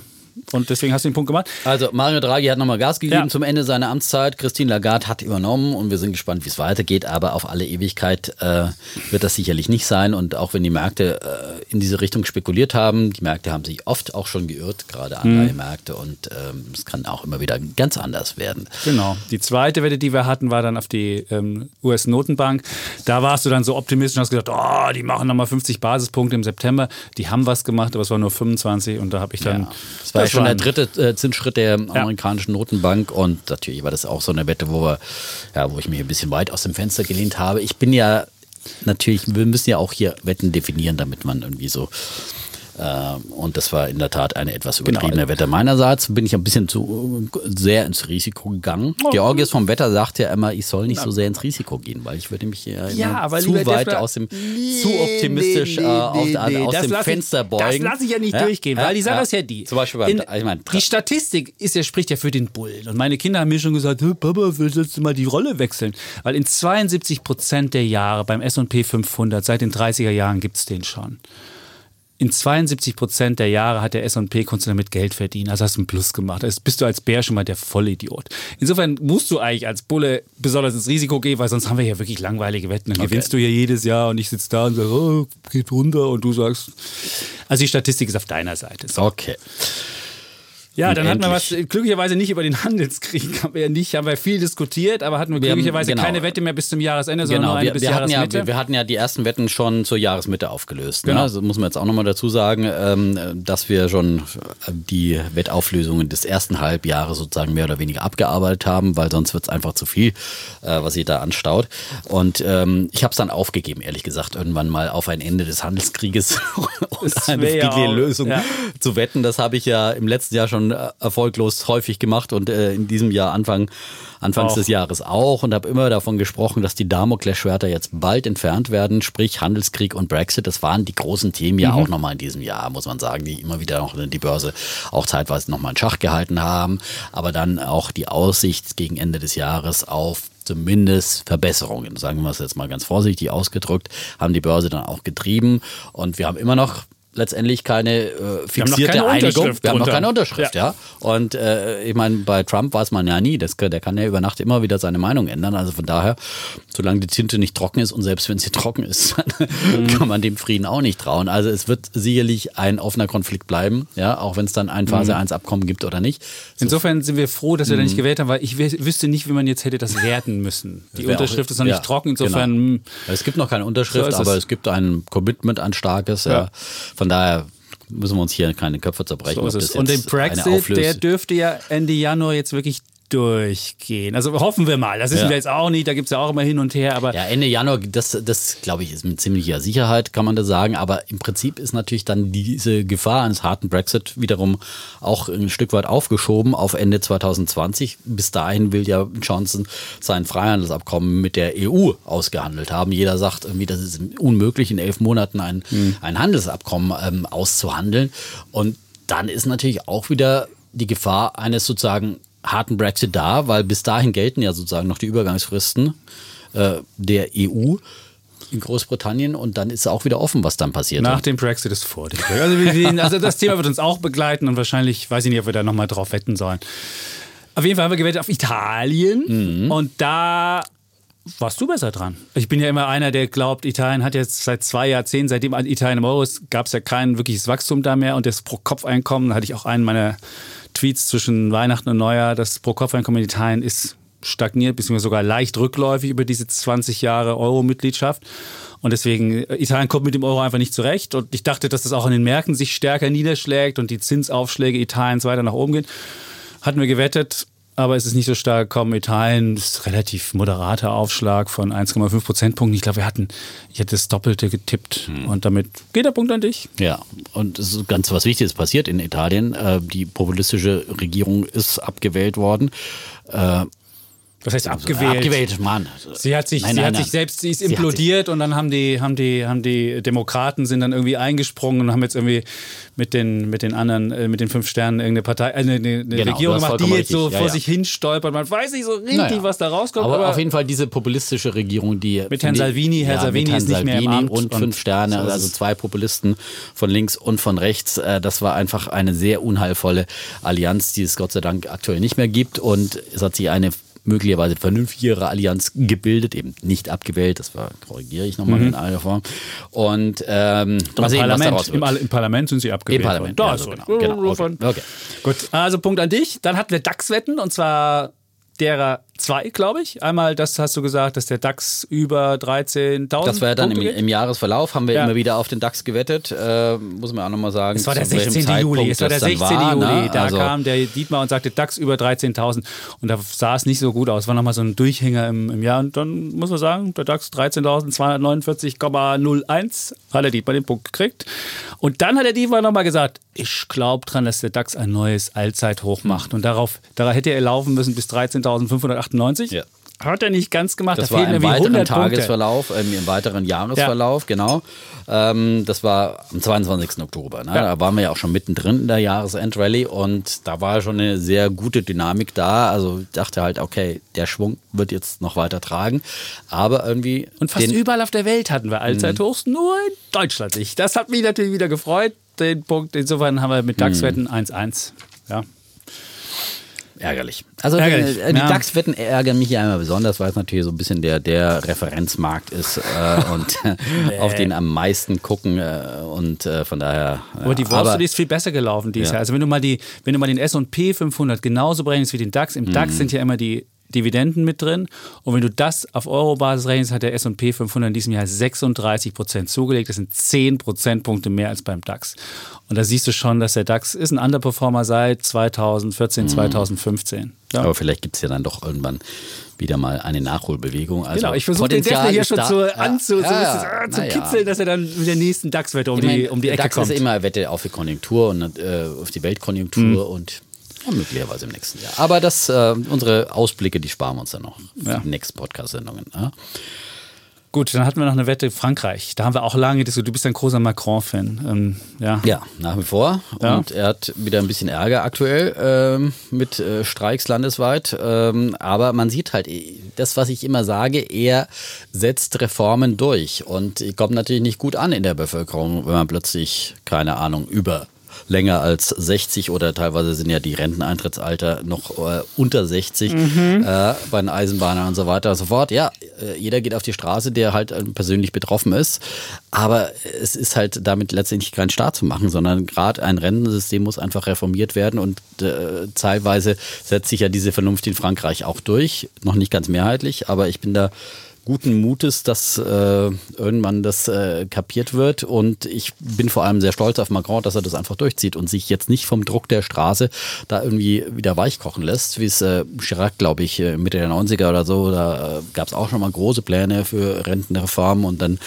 und deswegen hast du den Punkt gemacht. Also Mario Draghi hat nochmal Gas gegeben ja. zum Ende seiner Amtszeit. Christine Lagarde hat übernommen und wir sind gespannt, wie es weitergeht. Aber auf alle Ewigkeit äh, wird das sicherlich nicht sein. Und auch wenn die Märkte äh, in diese Richtung spekuliert haben, die Märkte haben sich oft auch schon geirrt, gerade Anleihemärkte. Mhm. Und ähm, es kann auch immer wieder ganz anders werden. Genau. Die zweite Wette, die wir hatten, war dann auf die ähm, US-Notenbank. Da warst du dann so optimistisch und hast gesagt, oh, die machen nochmal 50 Basispunkte im September. Die haben was gemacht, aber es war nur 25. Und da habe ich dann... Ja, das war schon der dritte äh, Zinsschritt der amerikanischen Notenbank. Und natürlich war das auch so eine Wette, wo wir, ja, wo ich mich ein bisschen weit aus dem Fenster gelehnt habe. Ich bin ja natürlich, wir müssen ja auch hier Wetten definieren, damit man irgendwie so und das war in der Tat eine etwas genau. übertriebene genau. Wette. Meinerseits bin ich ein bisschen zu sehr ins Risiko gegangen. Oh. Georgios vom Wetter sagt ja immer, ich soll nicht so sehr ins Risiko gehen, weil ich würde mich ja, ja zu weit aus dem, nee, zu optimistisch nee, nee, äh, auf, nee, aus dem Fenster ich, beugen. Das lasse ich ja nicht ja? durchgehen, weil die Sache ja. ist ja die. Zum Beispiel beim, in, ich mein, die Statistik ist ja, spricht ja für den Bullen. Und meine Kinder haben mir schon gesagt, Papa, willst du mal die Rolle wechseln? Weil in 72 Prozent der Jahre beim S&P 500, seit den 30er Jahren gibt es den schon in 72 Prozent der Jahre hat der S&P konntest du damit Geld verdienen. Also hast du einen Plus gemacht. Also bist du als Bär schon mal der Vollidiot. Insofern musst du eigentlich als Bulle besonders ins Risiko gehen, weil sonst haben wir ja wirklich langweilige Wetten. Dann gewinnst du ja jedes Jahr und ich sitze da und sage, oh, geht runter und du sagst. Also die Statistik ist auf deiner Seite. So. Okay. Ja, dann hatten wir was, glücklicherweise nicht über den Handelskrieg, haben wir ja nicht, haben wir viel diskutiert, aber hatten wir, wir glücklicherweise genau. keine Wette mehr bis zum Jahresende, sondern genau. nur eine wir, bis wir Jahresmitte. Hatten ja, wir, wir, hatten ja die ersten Wetten schon zur Jahresmitte aufgelöst. Ne? Genau. Ne? Also muss man jetzt auch nochmal dazu sagen, ähm, dass wir schon die Wettauflösungen des ersten Halbjahres sozusagen mehr oder weniger abgearbeitet haben, weil sonst wird es einfach zu viel, äh, was sich da anstaut. Und ähm, ich habe es dann aufgegeben, ehrlich gesagt, irgendwann mal auf ein Ende des Handelskrieges und eine friedliche Lösung ja. zu wetten. Das habe ich ja im letzten Jahr schon erfolglos häufig gemacht und äh, in diesem Jahr Anfang, Anfangs auch. des Jahres auch und habe immer davon gesprochen, dass die Damoklesschwerter jetzt bald entfernt werden, sprich Handelskrieg und Brexit. Das waren die großen Themen ja mhm. auch nochmal in diesem Jahr, muss man sagen, die immer wieder noch die Börse auch zeitweise nochmal in Schach gehalten haben, aber dann auch die Aussicht gegen Ende des Jahres auf zumindest Verbesserungen, sagen wir es jetzt mal ganz vorsichtig ausgedrückt, haben die Börse dann auch getrieben und wir haben immer noch letztendlich keine äh, fixierte keine Einigung. Wir haben noch keine Unterschrift, ja. ja. Und äh, ich meine, bei Trump weiß man ja nie. Das, der kann ja über Nacht immer wieder seine Meinung ändern. Also von daher, solange die Tinte nicht trocken ist und selbst wenn sie trocken ist, mhm. kann man dem Frieden auch nicht trauen. Also es wird sicherlich ein offener Konflikt bleiben, ja, auch wenn es dann ein Phase 1 mhm. Abkommen gibt oder nicht. So Insofern sind wir froh, dass wir da nicht mhm. gewählt haben, weil ich wüsste nicht, wie man jetzt hätte das werten müssen. Die Unterschrift auch, ist noch nicht ja, trocken, insofern. Genau. Es gibt noch keine Unterschrift, so aber es gibt ein Commitment, ein starkes. Ja. ja. Von daher müssen wir uns hier keine Köpfe zerbrechen. So Und den Brexit, der dürfte ja Ende Januar jetzt wirklich durchgehen. Also hoffen wir mal. Das wissen ja. wir jetzt auch nicht. Da gibt es ja auch immer hin und her. Aber ja, Ende Januar, das, das glaube ich, ist mit ziemlicher Sicherheit, kann man da sagen. Aber im Prinzip ist natürlich dann diese Gefahr eines harten Brexit wiederum auch ein Stück weit aufgeschoben auf Ende 2020. Bis dahin will ja Johnson sein Freihandelsabkommen mit der EU ausgehandelt haben. Jeder sagt irgendwie, das ist unmöglich, in elf Monaten ein, mhm. ein Handelsabkommen ähm, auszuhandeln. Und dann ist natürlich auch wieder die Gefahr eines sozusagen harten Brexit da, weil bis dahin gelten ja sozusagen noch die Übergangsfristen äh, der EU in Großbritannien und dann ist auch wieder offen, was dann passiert. Nach dem Brexit ist vor dem Brexit. Also, also, das Thema wird uns auch begleiten und wahrscheinlich, weiß ich nicht, ob wir da nochmal drauf wetten sollen. Auf jeden Fall haben wir gewettet auf Italien mhm. und da warst du besser dran. Ich bin ja immer einer, der glaubt, Italien hat jetzt seit zwei Jahrzehnten, seitdem Italien im Euro ist, gab es ja kein wirkliches Wachstum da mehr und das Pro-Kopf-Einkommen, da hatte ich auch einen meiner Tweets zwischen Weihnachten und Neujahr, das Pro-Kopf-Einkommen in Italien ist stagniert, beziehungsweise sogar leicht rückläufig über diese 20 Jahre Euro-Mitgliedschaft. Und deswegen, äh, Italien kommt mit dem Euro einfach nicht zurecht. Und ich dachte, dass das auch an den Märkten sich stärker niederschlägt und die Zinsaufschläge Italiens weiter nach oben gehen. Hatten wir gewettet, aber es ist nicht so stark gekommen. Italien ist relativ moderater Aufschlag von 1,5 Prozentpunkten. Ich glaube, wir hatten, ich hätte das Doppelte getippt hm. und damit geht der Punkt an dich. Ja, und es ist ganz was Wichtiges passiert in Italien. Äh, die populistische Regierung ist abgewählt worden. Was heißt abgewählt? Abgewählt, Mann. Sie hat sich, nein, sie nein, hat nein. sich selbst, sie ist sie implodiert und dann haben die, haben die, haben die Demokraten sind dann irgendwie eingesprungen und haben jetzt irgendwie mit den, mit den anderen, äh, mit den fünf Sternen irgendeine Partei, äh, eine, eine genau, Regierung gemacht, die jetzt richtig. so ja, vor ja. sich hin stolpert. Man weiß nicht so richtig, naja. was da rauskommt. Aber, aber, auf jeden Fall diese populistische Regierung, die mit Herrn Salvini, Herr ja, Salvini ist nicht mehr im Amt und fünf Sterne, so also zwei Populisten von links und von rechts. Äh, das war einfach eine sehr unheilvolle Allianz, die es Gott sei Dank aktuell nicht mehr gibt und es hat sich eine möglicherweise vernünftigere Allianz gebildet, eben nicht abgewählt, das war, korrigiere ich nochmal mhm. in einer Form. Und ähm, mal sehen, Parlament, was daraus wird. Im, Parlament sind sie abgewählt. Im Parlament, da ja, so, genau. genau. Okay. okay. Gut, also Punkt an dich. Dann hatten wir DAX-Wetten und zwar derer zwei, glaube ich. Einmal, das hast du gesagt, dass der DAX über 13.000. Das war ja dann im, im, Jahresverlauf, haben wir ja. immer wieder auf den DAX gewettet. Äh, muss man auch nochmal sagen. Es war der 16. Juli. Es war der 16. War, Juli. Ne? Da also kam der Dietmar und sagte DAX über 13.000. Und da sah es nicht so gut aus. War nochmal so ein Durchhänger im, im Jahr. Und dann muss man sagen, der DAX 13.249,01 hat der Dietmar den Punkt gekriegt. Und dann hat der Dietmar nochmal gesagt, ich glaube dran, dass der DAX ein neues Allzeithoch macht. Und darauf, darauf hätte er laufen müssen bis 13.598. Ja. Hat er nicht ganz gemacht. Das da war im weiteren Tagesverlauf, äh, im weiteren Jahresverlauf, ja. genau. Ähm, das war am 22. Oktober. Ne? Ja. Da waren wir ja auch schon mittendrin in der Jahresendrallye und da war schon eine sehr gute Dynamik da. Also ich dachte halt, okay, der Schwung wird jetzt noch weiter tragen. Aber irgendwie. Und fast überall auf der Welt hatten wir Allzeithochs, mhm. nur in Deutschland nicht. Das hat mich natürlich wieder gefreut den Punkt. Insofern haben wir mit DAX-Wetten 1-1. Ja. Ärgerlich. Also Ärgerlich. Die, die ja. DAX-Wetten ärgern mich ja immer besonders, weil es natürlich so ein bisschen der, der Referenzmarkt ist äh, und nee. auf den am meisten gucken äh, und äh, von daher. Aber die Wall Street ist viel besser gelaufen dieses ja. Jahr. Also wenn du mal die, wenn du mal den S&P 500 genauso berechnest wie den DAX, im mhm. DAX sind ja immer die Dividenden mit drin. Und wenn du das auf Euro-Basis rechnest, hat der S&P 500 in diesem Jahr 36 Prozent zugelegt. Das sind 10 Prozentpunkte mehr als beim DAX. Und da siehst du schon, dass der DAX ist ein Underperformer seit 2014, mhm. 2015. Ja. Aber vielleicht gibt es ja dann doch irgendwann wieder mal eine Nachholbewegung. Also genau, ich versuche den Defner hier schon da, zu, ja, anzu, ja, so zu kitzeln, dass er dann mit der nächsten DAX-Wette um, die, um die Ecke DAX kommt. DAX ist immer Wette auf die Konjunktur und äh, auf die Weltkonjunktur mhm. und ja, möglicherweise im nächsten Jahr. Aber das, äh, unsere Ausblicke, die sparen wir uns dann noch für ja. die nächsten Podcast-Sendungen. Ja. Gut, dann hatten wir noch eine Wette Frankreich. Da haben wir auch lange diskutiert. Du bist ein großer Macron-Fan. Ähm, ja. ja, nach wie vor. Ja. Und er hat wieder ein bisschen Ärger aktuell ähm, mit äh, Streiks landesweit. Ähm, aber man sieht halt, das, was ich immer sage, er setzt Reformen durch. Und kommt natürlich nicht gut an in der Bevölkerung, wenn man plötzlich, keine Ahnung, über länger als 60 oder teilweise sind ja die Renteneintrittsalter noch äh, unter 60 mhm. äh, bei den Eisenbahnern und so weiter und so fort. Ja, äh, jeder geht auf die Straße, der halt äh, persönlich betroffen ist. Aber es ist halt damit letztendlich kein Staat zu machen, sondern gerade ein Rentensystem muss einfach reformiert werden und äh, teilweise setzt sich ja diese Vernunft in Frankreich auch durch. Noch nicht ganz mehrheitlich, aber ich bin da guten Mutes, dass äh, irgendwann das äh, kapiert wird. Und ich bin vor allem sehr stolz auf Macron, dass er das einfach durchzieht und sich jetzt nicht vom Druck der Straße da irgendwie wieder weichkochen lässt, wie es äh, Chirac, glaube ich, äh, Mitte der 90er oder so, da äh, gab es auch schon mal große Pläne für Rentenreformen und dann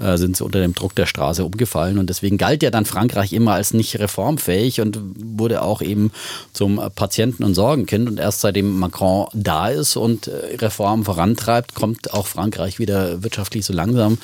äh, sind sie unter dem Druck der Straße umgefallen. Und deswegen galt ja dann Frankreich immer als nicht reformfähig und wurde auch eben zum Patienten- und Sorgenkind. Und erst seitdem Macron da ist und Reformen vorantreibt, kommt auch Frankreich Frankreich wieder wirtschaftlich so langsam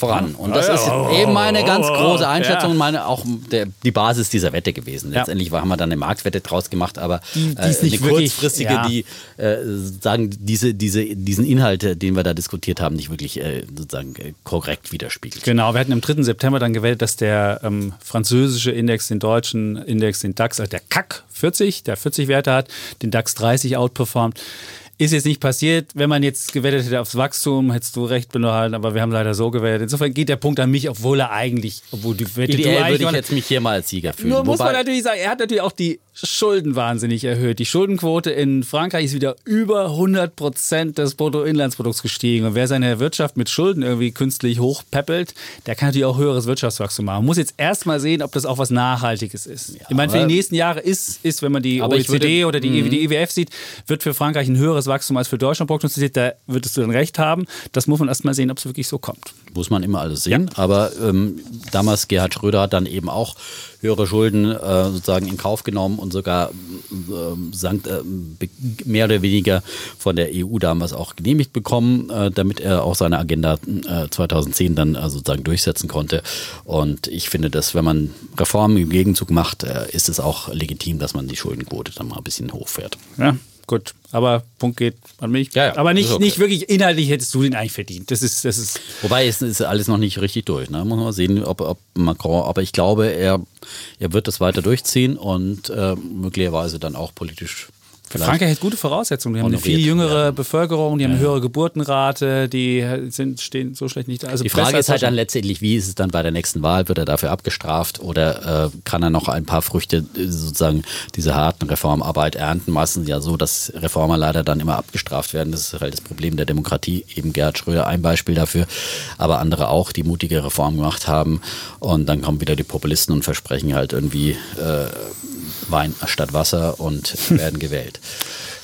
voran. Und das ist eben meine ganz große Einschätzung, meine auch der, die Basis dieser Wette gewesen. Letztendlich haben wir dann eine Marktwette draus gemacht, aber die, die ist äh, nicht eine wirklich, kurzfristige, ja. die äh, sagen diese, diese, diesen Inhalt, den wir da diskutiert haben, nicht wirklich äh, sozusagen äh, korrekt widerspiegelt. Genau, wir hatten am 3. September dann gewählt, dass der ähm, französische Index den deutschen Index, den DAX, also der CAC 40, der 40 Werte hat, den DAX 30 outperformt. Ist jetzt nicht passiert. Wenn man jetzt gewettet hätte aufs Wachstum, hättest du recht behalten, aber wir haben leider so gewettet. Insofern geht der Punkt an mich, obwohl er eigentlich, obwohl die Wette Ideell würde ich jetzt mich hier mal als Sieger fühlen. Nur muss man natürlich sagen, er hat natürlich auch die Schulden wahnsinnig erhöht. Die Schuldenquote in Frankreich ist wieder über 100 Prozent des Bruttoinlandsprodukts gestiegen. Und wer seine Wirtschaft mit Schulden irgendwie künstlich hochpeppelt, der kann natürlich auch höheres Wirtschaftswachstum machen. Man muss jetzt erstmal sehen, ob das auch was Nachhaltiges ist. Ja, ich meine, für die nächsten Jahre ist, ist wenn man die OECD würde, oder die, die IWF sieht, wird für Frankreich ein höheres Wachstum als für Deutschland prognostiziert. Da würdest du dann recht haben. Das muss man erstmal sehen, ob es wirklich so kommt. Muss man immer alles sehen. Ja. Aber ähm, damals Gerhard Schröder hat dann eben auch höhere Schulden äh, sozusagen in Kauf genommen und sogar äh, sankt, äh, mehr oder weniger von der EU damals auch genehmigt bekommen, äh, damit er auch seine Agenda 2010 äh, dann äh, sozusagen durchsetzen konnte. Und ich finde, dass wenn man Reformen im Gegenzug macht, ist es auch legitim, dass man die Schuldenquote dann mal ein bisschen hochfährt. Ja, gut. Aber Punkt geht an mich. Ja, ja, aber nicht, okay. nicht wirklich inhaltlich hättest du den eigentlich verdient. Das ist, das ist Wobei es ist alles noch nicht richtig durch. Ne? Muss man sehen, ob, ob Macron, aber ich glaube, er, er wird das weiter durchziehen und äh, möglicherweise dann auch politisch Frankreich hat gute Voraussetzungen. Die haben eine viel jüngere ja. Bevölkerung, die haben eine höhere Geburtenrate, die sind, stehen so schlecht nicht da. Also die Frage ist halt dann letztendlich, wie ist es dann bei der nächsten Wahl? Wird er dafür abgestraft oder äh, kann er noch ein paar Früchte äh, sozusagen dieser harten Reformarbeit ernten? Meistens ja so, dass Reformer leider dann immer abgestraft werden. Das ist halt das Problem der Demokratie. Eben Gerhard Schröder ein Beispiel dafür, aber andere auch, die mutige Reformen gemacht haben. Und dann kommen wieder die Populisten und versprechen halt irgendwie äh, Wein statt Wasser und werden gewählt.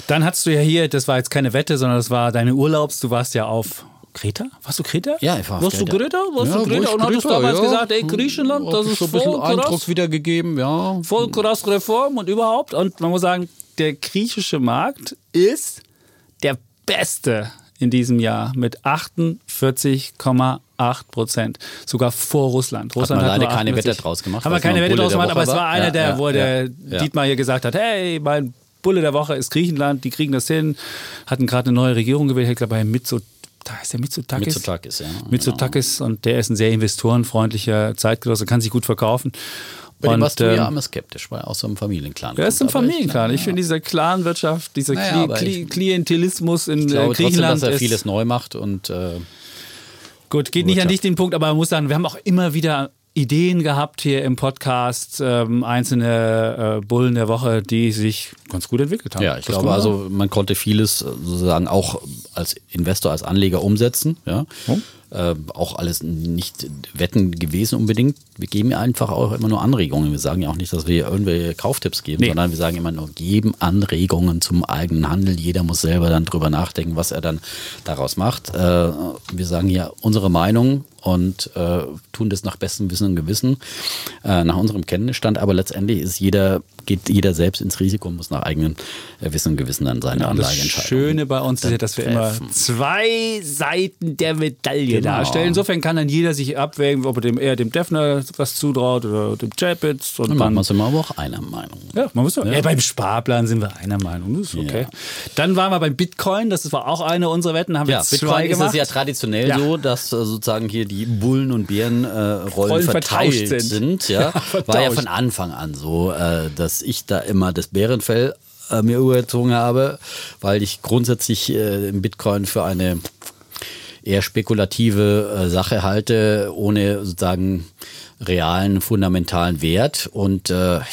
Dann hast du ja hier, das war jetzt keine Wette, sondern das war deine Urlaubs, du warst ja auf Kreta? Warst du Kreta? Ja, ich war auf Warst Kreta. du Kreta? Warst ja, du Kreta? Und hattest damals ja. gesagt, ey, Griechenland, das ist so ein bisschen voll Eindruck krass. wiedergegeben, ja. Voll krass Reform und überhaupt. Und man muss sagen, der griechische Markt ist der beste in diesem Jahr mit 48,8 Prozent. Sogar vor Russland. Russland hat, man leider keine Wette draus gemacht. Haben wir keine Wette draus gemacht, aber es war einer, der, ja, wo der Dietmar hier gesagt hat, hey, mein Bulle der Woche ist Griechenland, die kriegen das hin, hatten gerade eine neue Regierung gewählt, ich glaube bei Mitso da ist der Mitsotakis. Mitsotakis, ja. Mitsotakis genau. und der ist ein sehr investorenfreundlicher Zeitgenosse, kann sich gut verkaufen. Bei dem warst du ja ähm, immer skeptisch, weil aus so einem Familienclan Er ist ein Familienclan. Ich, ich finde, diese Clanwirtschaft, dieser naja, Kli Kli Klientelismus in ich glaube Griechenland. Trotzdem, dass er vieles neu macht und. Äh, Gut, geht nicht an dich den Punkt, aber man muss sagen, wir haben auch immer wieder Ideen gehabt hier im Podcast, ähm, einzelne äh, Bullen der Woche, die sich ganz gut entwickelt haben. Ja, ich das glaube, also man konnte vieles sozusagen auch als Investor, als Anleger umsetzen. Ja. Oh äh, auch alles nicht Wetten gewesen unbedingt. Wir geben einfach auch immer nur Anregungen. Wir sagen ja auch nicht, dass wir irgendwelche Kauftipps geben, nee. sondern wir sagen immer nur, geben Anregungen zum eigenen Handel. Jeder muss selber dann drüber nachdenken, was er dann daraus macht. Äh, wir sagen ja unsere Meinung und äh, tun das nach bestem Wissen und Gewissen, äh, nach unserem Kenntnisstand. Aber letztendlich ist jeder, geht jeder selbst ins Risiko und muss nach eigenem äh, Wissen und Gewissen dann seine ja, Anlage entscheiden. Das Schöne bei uns ist ja, dass wir immer zwei Seiten der Medaille darstellen. Insofern kann dann jeder sich abwägen, ob er dem eher dem Defner was zutraut oder dem Chapitz. Und dann sind wir aber auch einer Meinung. Ja, man muss ja. ja. beim Sparplan sind wir einer Meinung. Das ist okay. Ja. Dann waren wir beim Bitcoin. Das war auch eine unserer Wetten. Haben wir ja, zwei Bitcoin gemacht. ist es ja traditionell so, dass äh, sozusagen hier die Bullen und Bärenrollen äh, Rollen verteilt sind. sind ja. War ja von Anfang an so, äh, dass ich da immer das Bärenfell äh, mir übergezogen habe, weil ich grundsätzlich äh, Bitcoin für eine eher spekulative äh, Sache halte, ohne sozusagen realen, fundamentalen Wert. Und äh, ja,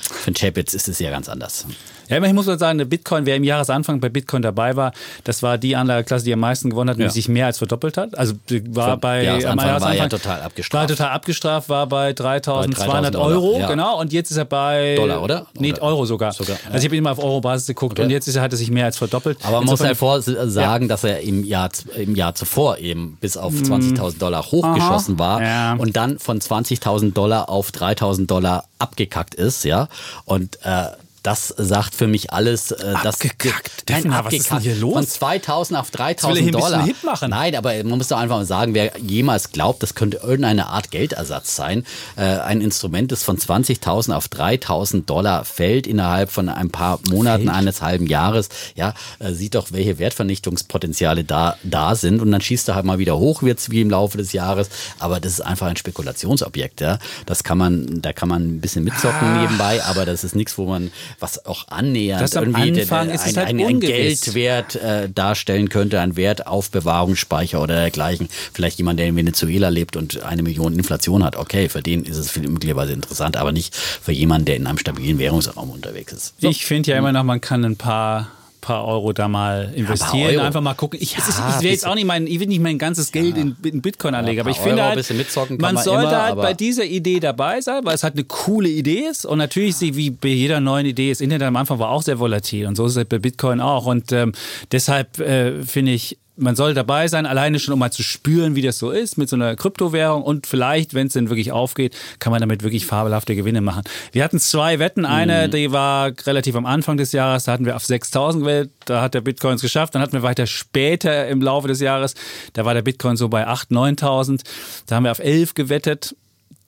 für den Chapitz ist es ja ganz anders. Ja, ich muss mal sagen, der Bitcoin, wer im Jahresanfang bei Bitcoin dabei war, das war die Anlageklasse, die am meisten gewonnen hat und ja. die sich mehr als verdoppelt hat. Also war Von, bei Jahresanfang, am Jahresanfang war ja total abgestraft. War total abgestraft, war bei 3200 Euro, ja. genau. Und jetzt ist er bei Dollar, oder? Nee, Euro sogar. sogar. Also ich habe immer auf Euro-Basis geguckt okay. und jetzt ist er, hat er sich mehr als verdoppelt. Aber man Insofern, muss halt vor sagen, dass er im Jahr, im Jahr zuvor eben bis auf 20.000 hm. Dollar hochgeschossen Aha. war und dann von 20.000 Dollar auf 3.000 Dollar abgekackt ist, ja. Und äh, das sagt für mich alles. Äh, abgekackt. Das, nein, abgekackt. Was ist denn hier los? Von 2000 auf 3000 Dollar. Hit machen. Nein, aber man muss doch einfach mal sagen, wer jemals glaubt, das könnte irgendeine Art Geldersatz sein. Äh, ein Instrument, das von 20.000 auf 3000 Dollar fällt innerhalb von ein paar Monaten fällt? eines halben Jahres. Ja, äh, sieht doch, welche Wertvernichtungspotenziale da, da sind. Und dann schießt er halt mal wieder hoch, wird es wie im Laufe des Jahres. Aber das ist einfach ein Spekulationsobjekt. Ja, das kann man, da kann man ein bisschen mitzocken ah. nebenbei, aber das ist nichts, wo man was auch annähernd das irgendwie Anfang der, der, ein, halt ein, ein, Geldwert äh, darstellen könnte, ein Wertaufbewahrungsspeicher oder dergleichen. Vielleicht jemand, der in Venezuela lebt und eine Million Inflation hat. Okay, für den ist es möglicherweise interessant, aber nicht für jemanden, der in einem stabilen Währungsraum unterwegs ist. So. Ich finde ja immer noch, man kann ein paar paar Euro da mal investieren, ja, einfach mal gucken. Ich, ja, ich will jetzt auch nicht mein, ich will nicht mein ganzes Geld in, in, Bitcoin anlegen, aber ich Euro, finde halt, man, sollte immer, halt bei dieser Idee dabei sein, weil es halt eine coole Idee ist und natürlich wie bei jeder neuen Idee ist Internet am Anfang war auch sehr volatil und so ist es bei Bitcoin auch und ähm, deshalb äh, finde ich man soll dabei sein, alleine schon, um mal zu spüren, wie das so ist mit so einer Kryptowährung und vielleicht, wenn es denn wirklich aufgeht, kann man damit wirklich fabelhafte Gewinne machen. Wir hatten zwei Wetten. Eine, mhm. die war relativ am Anfang des Jahres, da hatten wir auf 6000 gewählt, da hat der Bitcoin es geschafft. Dann hatten wir weiter später im Laufe des Jahres, da war der Bitcoin so bei 8.000, 9.000. Da haben wir auf 11 gewettet.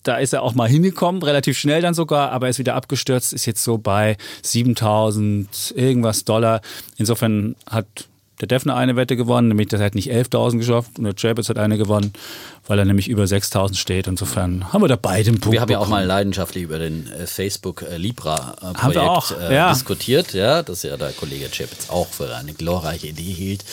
Da ist er auch mal hingekommen, relativ schnell dann sogar, aber er ist wieder abgestürzt, ist jetzt so bei 7000 irgendwas Dollar. Insofern hat der Defner eine Wette gewonnen, nämlich das hat nicht 11.000 geschafft und der Chapitz hat eine gewonnen weil er nämlich über 6000 steht. Insofern haben wir da beide einen Punkt. Wir haben ja auch mal leidenschaftlich über den äh, Facebook äh, Libra äh, Projekt auch, ja. diskutiert, ja, das ja der Kollege Chapitz auch für eine glorreiche Idee hielt.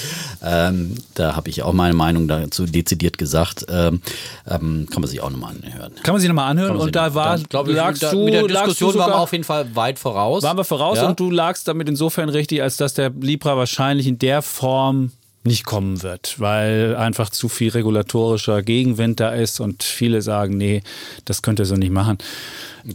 Ähm, da habe ich auch meine Meinung dazu dezidiert gesagt. Ähm, ähm, kann man sich auch nochmal anhören. Kann man sich nochmal anhören und da war, glaub ich, lagst da, du, mit der Diskussion waren wir auf jeden Fall weit voraus. Waren wir voraus ja? und du lagst damit insofern richtig, als dass der Libra wahrscheinlich in der Form nicht kommen wird, weil einfach zu viel regulatorischer Gegenwind da ist und viele sagen, nee, das könnt ihr so nicht machen.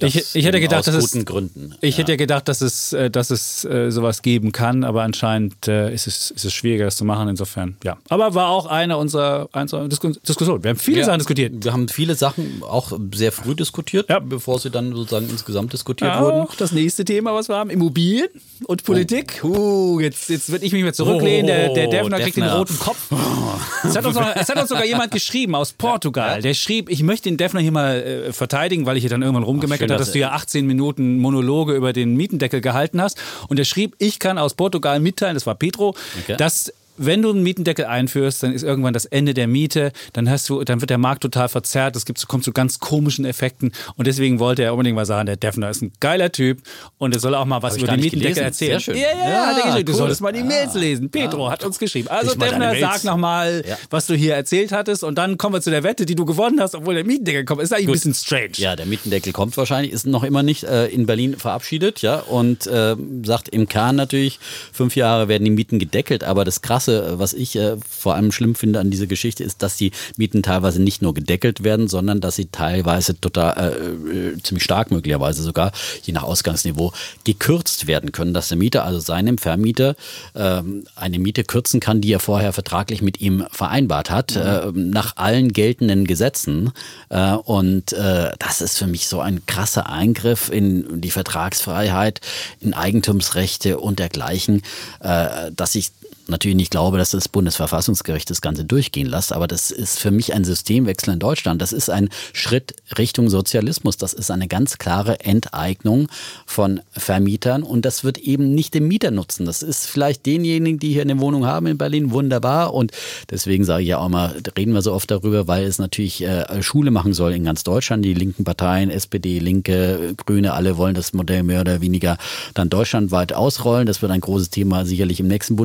Ich, ich, hätte gedacht, dass es, Gründen. Ich ja. hätte ja gedacht, dass es, äh, dass es äh, sowas geben kann, aber anscheinend äh, ist, es, ist es schwieriger, das zu machen. Insofern, ja. Aber war auch eine unserer, unserer Diskussionen. Wir haben viele ja, Sachen diskutiert. Wir haben viele Sachen auch sehr früh diskutiert, ja. bevor sie dann sozusagen insgesamt diskutiert ja, wurden. Auch das nächste Thema, was wir haben, Immobilien und Politik. Oh. Uh, jetzt, jetzt würde ich mich mehr zurücklehnen. Der, der Defner, kriegt den roten Kopf. Es hat, uns noch, es hat uns sogar jemand geschrieben aus Portugal. Der schrieb, ich möchte den Defner hier mal äh, verteidigen, weil ich hier dann irgendwann rumgemerkt gemeckert hat, dass du ja 18 Minuten Monologe über den Mietendeckel gehalten hast. Und er schrieb, ich kann aus Portugal mitteilen, das war Pedro, okay. dass wenn du einen Mietendeckel einführst, dann ist irgendwann das Ende der Miete, dann hast du, dann wird der Markt total verzerrt, es gibt, kommt zu ganz komischen Effekten und deswegen wollte er unbedingt mal sagen, der Defner ist ein geiler Typ und er soll auch mal was über den Mietendeckel erzählen. Sehr schön. Ja, ja, ja, hat er geschrieben. Cool. Du solltest mal die Mails lesen. Pedro ja. hat uns geschrieben. Also Defner, sag nochmal, ja. was du hier erzählt hattest und dann kommen wir zu der Wette, die du gewonnen hast, obwohl der Mietendeckel kommt. Ist eigentlich Gut. ein bisschen strange. Ja, der Mietendeckel kommt wahrscheinlich, ist noch immer nicht äh, in Berlin verabschiedet, ja, und äh, sagt im Kern natürlich, fünf Jahre werden die Mieten gedeckelt, aber das Krasse, was ich äh, vor allem schlimm finde an dieser Geschichte, ist, dass die Mieten teilweise nicht nur gedeckelt werden, sondern dass sie teilweise total, äh, äh, ziemlich stark möglicherweise sogar, je nach Ausgangsniveau, gekürzt werden können. Dass der Mieter also seinem Vermieter äh, eine Miete kürzen kann, die er vorher vertraglich mit ihm vereinbart hat, mhm. äh, nach allen geltenden Gesetzen. Äh, und äh, das ist für mich so ein krasser Eingriff in die Vertragsfreiheit, in Eigentumsrechte und dergleichen, dass ich natürlich nicht glaube, dass das Bundesverfassungsgericht das Ganze durchgehen lässt, aber das ist für mich ein Systemwechsel in Deutschland. Das ist ein Schritt Richtung Sozialismus. Das ist eine ganz klare Enteignung von Vermietern und das wird eben nicht dem Mieter nutzen. Das ist vielleicht denjenigen, die hier eine Wohnung haben in Berlin, wunderbar und deswegen sage ich ja auch mal, reden wir so oft darüber, weil es natürlich äh, Schule machen soll in ganz Deutschland. Die linken Parteien, SPD, Linke, Grüne, alle wollen das Modell mehr oder weniger dann deutschlandweit ausrollen. Das wird ein großes Thema sicherlich im nächsten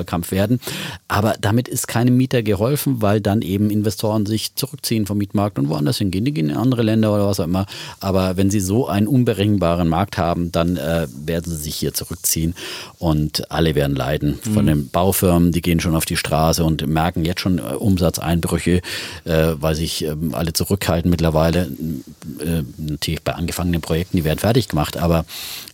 Bundestagswahlkampf werden. Aber damit ist keinem Mieter geholfen, weil dann eben Investoren sich zurückziehen vom Mietmarkt und woanders hingehen. Die gehen in andere Länder oder was auch immer. Aber wenn sie so einen unberechenbaren Markt haben, dann äh, werden sie sich hier zurückziehen und alle werden leiden. Von mhm. den Baufirmen, die gehen schon auf die Straße und merken jetzt schon äh, Umsatzeinbrüche, äh, weil sich ähm, alle zurückhalten mittlerweile. Äh, natürlich bei angefangenen Projekten, die werden fertig gemacht, aber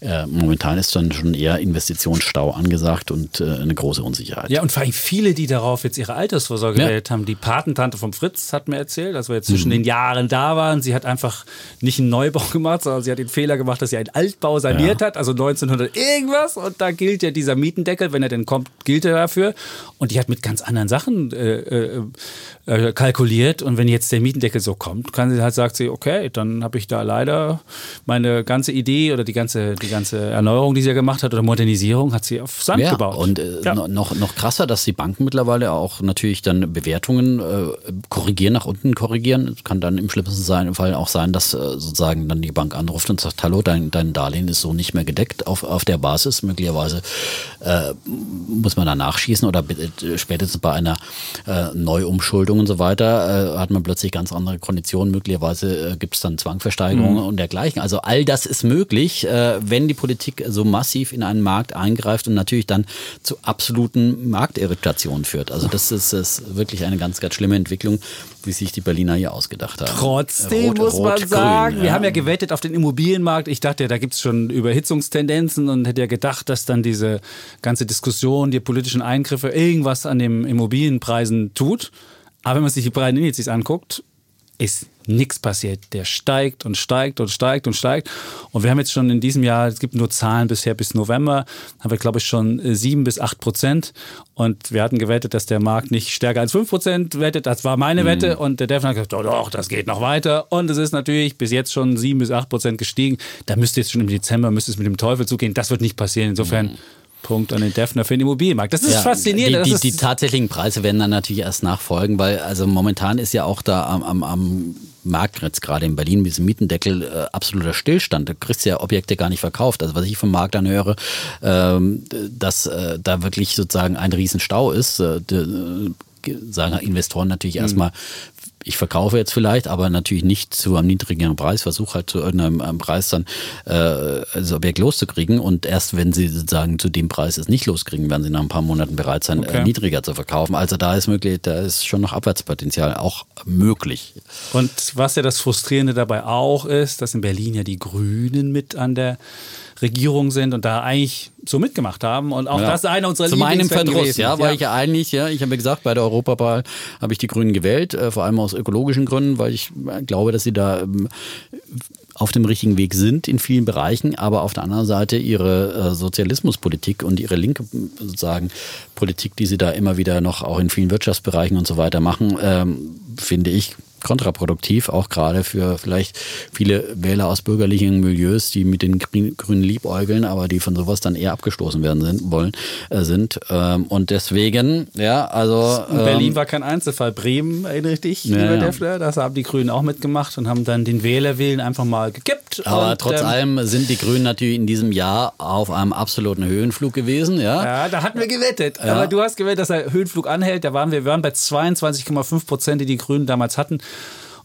äh, momentan ist dann schon eher Investitionsstau angesagt und äh, eine große Unsicherheit. Ja, und vor allem viele, die darauf jetzt ihre Altersvorsorge ja. gewählt haben. Die Patentante vom Fritz hat mir erzählt, als wir jetzt zwischen mhm. den Jahren da waren, sie hat einfach nicht einen Neubau gemacht, sondern sie hat den Fehler gemacht, dass sie einen Altbau saniert ja. hat, also 1900 irgendwas. Und da gilt ja dieser Mietendeckel, wenn er denn kommt, gilt er dafür. Und die hat mit ganz anderen Sachen äh, äh, äh kalkuliert. Und wenn jetzt der Mietendeckel so kommt, kann sie halt sagt sie, okay, dann habe ich da leider meine ganze Idee oder die ganze, die ganze Erneuerung, die sie ja gemacht hat oder Modernisierung, hat sie auf Sand ja, gebaut. Und äh, ja. noch, noch krasser, dass die Banken mittlerweile auch natürlich dann Bewertungen äh, korrigieren, nach unten korrigieren. Es kann dann im schlimmsten Fall auch sein, dass äh, sozusagen dann die Bank anruft und sagt, hallo, dein, dein Darlehen ist so nicht mehr gedeckt auf, auf der Basis. Möglicherweise äh, muss man da nachschießen oder äh, spätestens bei einer äh, Neuumschuldung und so weiter hat man plötzlich ganz andere Konditionen. Möglicherweise gibt es dann Zwangversteigerungen mhm. und dergleichen. Also all das ist möglich, wenn die Politik so massiv in einen Markt eingreift und natürlich dann zu absoluten Marktirritationen führt. Also das ist, ist wirklich eine ganz, ganz schlimme Entwicklung, wie sich die Berliner hier ausgedacht haben. Trotzdem rot, muss rot, man sagen, grün, wir haben ja gewettet auf den Immobilienmarkt. Ich dachte, da gibt es schon Überhitzungstendenzen und hätte ja gedacht, dass dann diese ganze Diskussion, die politischen Eingriffe irgendwas an den Immobilienpreisen tut. Aber wenn man sich die breiten Indizes anguckt, ist nichts passiert. Der steigt und steigt und steigt und steigt. Und wir haben jetzt schon in diesem Jahr, es gibt nur Zahlen bisher bis November, haben wir, glaube ich, schon äh, sieben bis acht Prozent. Und wir hatten gewettet, dass der Markt nicht stärker als fünf Prozent wettet. Das war meine mhm. Wette. Und der Defner hat gesagt, doch, doch, das geht noch weiter. Und es ist natürlich bis jetzt schon sieben bis acht Prozent gestiegen. Da müsste jetzt schon im Dezember, müsste es mit dem Teufel zugehen. Das wird nicht passieren. Insofern mhm. Punkt an den Defner für den Immobilienmarkt. Das ist ja, faszinierend. Die, die, die, tatsächlichen Preise werden dann natürlich erst nachfolgen, weil also momentan ist ja auch da am, am, am Markt jetzt gerade in Berlin mit diesem Mietendeckel äh, absoluter Stillstand. Da kriegst du ja Objekte gar nicht verkauft. Also was ich vom Markt dann höre, ähm, dass äh, da wirklich sozusagen ein Riesenstau ist. Äh, de, sagen Investoren natürlich mhm. erstmal, ich verkaufe jetzt vielleicht, aber natürlich nicht zu einem niedrigeren Preis, versuche halt zu irgendeinem Preis dann äh, das Objekt loszukriegen und erst wenn sie sozusagen zu dem Preis es nicht loskriegen, werden sie nach ein paar Monaten bereit sein, äh, okay. äh, niedriger zu verkaufen. Also da ist möglich, da ist schon noch Abwärtspotenzial auch möglich. Und was ja das Frustrierende dabei auch ist, dass in Berlin ja die Grünen mit an der Regierung sind und da eigentlich so mitgemacht haben. Und auch ja. das ist einer unserer Zu meinem Verdruss, ja, weil ja. ich ja eigentlich, ja, ich habe ja gesagt, bei der Europawahl habe ich die Grünen gewählt, äh, vor allem aus ökologischen Gründen, weil ich äh, glaube, dass sie da ähm, auf dem richtigen Weg sind in vielen Bereichen, aber auf der anderen Seite ihre äh, Sozialismuspolitik und ihre linke sozusagen Politik, die sie da immer wieder noch auch in vielen Wirtschaftsbereichen und so weiter machen, ähm, finde ich kontraproduktiv, auch gerade für vielleicht viele Wähler aus bürgerlichen Milieus, die mit den Grünen liebäugeln, aber die von sowas dann eher abgestoßen werden sind, wollen, äh, sind. Ähm, und deswegen, ja, also. Ähm, Berlin war kein Einzelfall. Bremen, erinnere ich dich, ja, lieber Deffler, das haben die Grünen auch mitgemacht und haben dann den Wählerwillen einfach mal gekippt. Aber und, trotz ähm, allem sind die Grünen natürlich in diesem Jahr auf einem absoluten Höhenflug gewesen, ja. Ja, da hatten wir gewettet. Ja. Aber du hast gewettet, dass der Höhenflug anhält. Da waren wir, wir waren bei 22,5 Prozent, die die Grünen damals hatten.